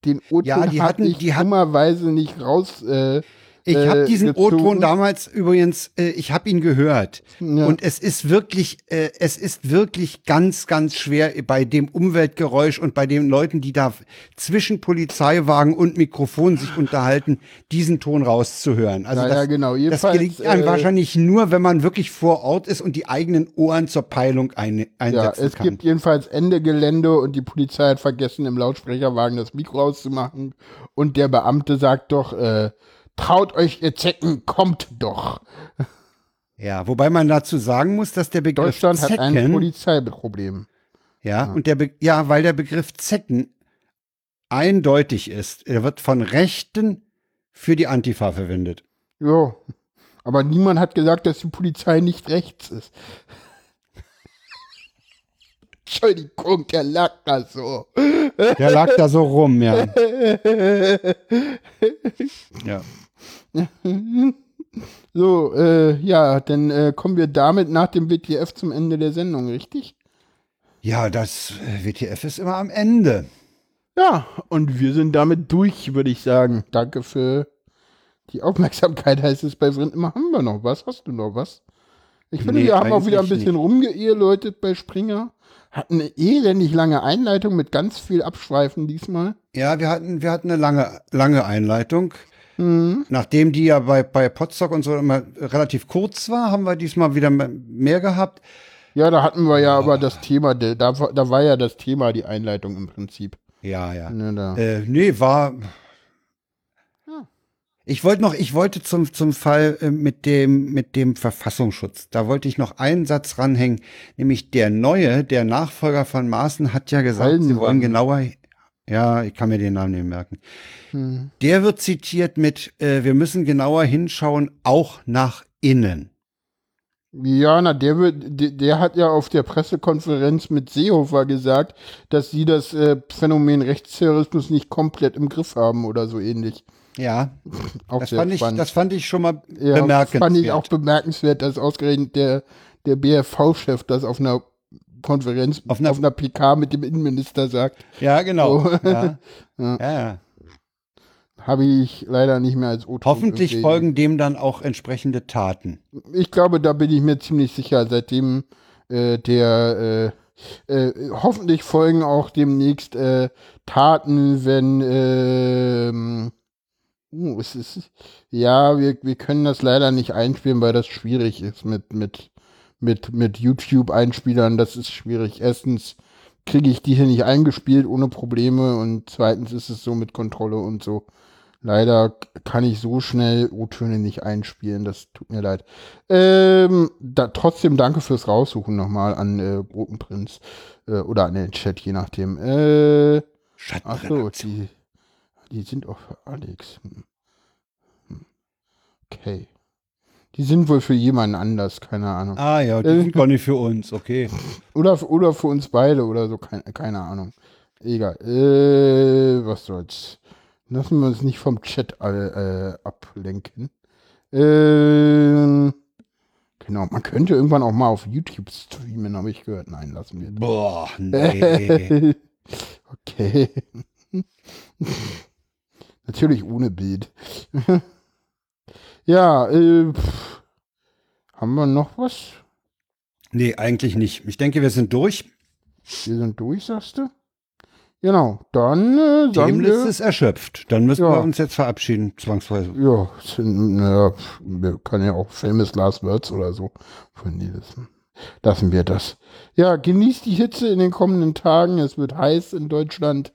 Den O-Ton Ja, die hab hatten- ich die hat- dummerweise nicht raus. Äh, Ich äh, habe diesen gezogen. O-Ton damals übrigens, äh, ich habe ihn gehört. Ja. Und es ist wirklich, äh, es ist wirklich ganz, ganz schwer bei dem Umweltgeräusch und bei den Leuten, die da zwischen Polizeiwagen und Mikrofon sich unterhalten, diesen Ton rauszuhören. Also Ja, das, ja, genau. das gelingt einem äh, wahrscheinlich nur, wenn man wirklich vor Ort ist und die eigenen Ohren zur Peilung ein, Ja, einsetzen es kann. gibt jedenfalls Ende Gelände und die Polizei hat vergessen, im Lautsprecherwagen das Mikro auszumachen. Und der Beamte sagt doch, äh, traut euch, ihr Zecken, kommt doch. ja, wobei man dazu sagen muss, dass der Begriff Deutschland hat ein Zecken, Polizeiproblem. Ja, und der Be ja, weil der Begriff Zecken eindeutig ist. Er wird von Rechten für die Antifa verwendet. Ja, aber niemand hat gesagt, dass die Polizei nicht rechts ist. (laughs) Entschuldigung, der lag da so. Der lag da so rum, ja. (laughs) ja. (laughs) So, äh, ja, dann äh, kommen wir damit nach dem WTF zum Ende der Sendung, richtig? Ja, das äh, WTF ist immer am Ende. Ja, und wir sind damit durch, würde ich sagen. Danke für die Aufmerksamkeit, heißt es bei immer. Haben wir noch was? Hast du noch was? Ich finde, Nee, wir haben auch wieder ein bisschen rumgeeheläutet bei Springer. Hatten eine elendig lange Einleitung mit ganz viel Abschweifen diesmal. Ja, wir hatten, wir hatten eine lange, lange Einleitung. Nachdem die ja bei, bei Potsdok und so immer relativ kurz war, haben wir diesmal wieder mehr gehabt. Ja, da hatten wir ja aber das Thema, da, da war- ja das Thema die Einleitung im Prinzip. Ja, ja. Ne. Äh, nee, war. Ich wollte noch, ich wollte zum, zum Fall äh, mit dem, mit dem Verfassungsschutz. Da wollte ich noch einen Satz ranhängen, nämlich der neue, der Nachfolger von Maaßen hat ja gesagt, sie Haldenwang. wollen genauer, ja, ich kann mir den Namen nicht merken. Hm. Der wird zitiert mit, äh, wir müssen genauer hinschauen, auch nach innen. Ja, na, der, wird, der, der hat ja auf der Pressekonferenz mit Seehofer gesagt, dass sie das äh, Phänomen Rechtsterrorismus nicht komplett im Griff haben oder so ähnlich. Ja, (laughs) Auch das sehr fand, ich, das fand ich schon mal ja, bemerkenswert. fand ich auch bemerkenswert, dass ausgerechnet der, der BFV-Chef das auf einer Konferenz, Auf auf einer- einer, PK mit dem Innenminister sagt. Ja, genau. So. Ja. (laughs) Ja. Ja. Habe ich leider nicht mehr als o Hoffentlich folgen dem dann auch entsprechende Taten. Ich glaube, da bin ich mir ziemlich sicher, seitdem äh, der äh, äh, hoffentlich folgen auch demnächst äh, Taten, wenn ähm, uh, es ist ja, wir, wir können das leider nicht einspielen, weil das schwierig ist mit mit mit mit YouTube Einspielern, das ist schwierig. Erstens kriege ich die hier nicht eingespielt ohne Probleme und zweitens ist es so mit Kontrolle und so. Leider kann ich so schnell O-Töne nicht einspielen, das tut mir leid. Ähm, da, trotzdem danke fürs Raussuchen nochmal an äh, Brotenprinz äh, oder an den Chat, je nachdem. Äh, ach so, Schattenredaktion. die, die sind auch für Alex. Hm. Hm. Okay. Die sind wohl für jemanden anders, keine Ahnung. Ah ja, die Äh, sind gar nicht für uns, okay. (laughs) Oder, oder für uns beide oder so, keine, keine Ahnung. Egal. Äh, was soll's. Lassen wir uns nicht vom Chat alle, äh, ablenken. Ähm, genau, man könnte irgendwann auch mal auf YouTube streamen, habe ich gehört. Nein, lassen wir. Boah, (laughs) nee. okay. (laughs) Natürlich ohne Bild. Ja, äh, pff. haben wir noch was? nee, eigentlich nicht. Ich denke, wir sind durch. Wir sind durch, sagst du? Genau, dann äh, Die sagen wir, ist erschöpft. Dann müssen Ja. wir uns jetzt verabschieden, zwangsweise. ja, sind, pff, wir können ja auch famous last words oder so. Von nee, das, lassen wir das. Ja, genießt die Hitze in den kommenden Tagen. Es wird heiß in Deutschland.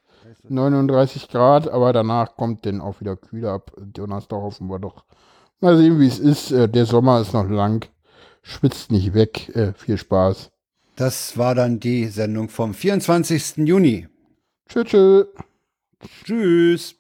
39 Grad, aber danach kommt dann auch wieder kühler ab. Donnerstag hoffen wir doch. Mal sehen, wie es ist. Äh, Der Sommer ist noch lang. Schwitzt nicht weg. Äh, Viel Spaß. Das war dann die Sendung vom 24. Juni. Tschüss. tschüss. Tschüss.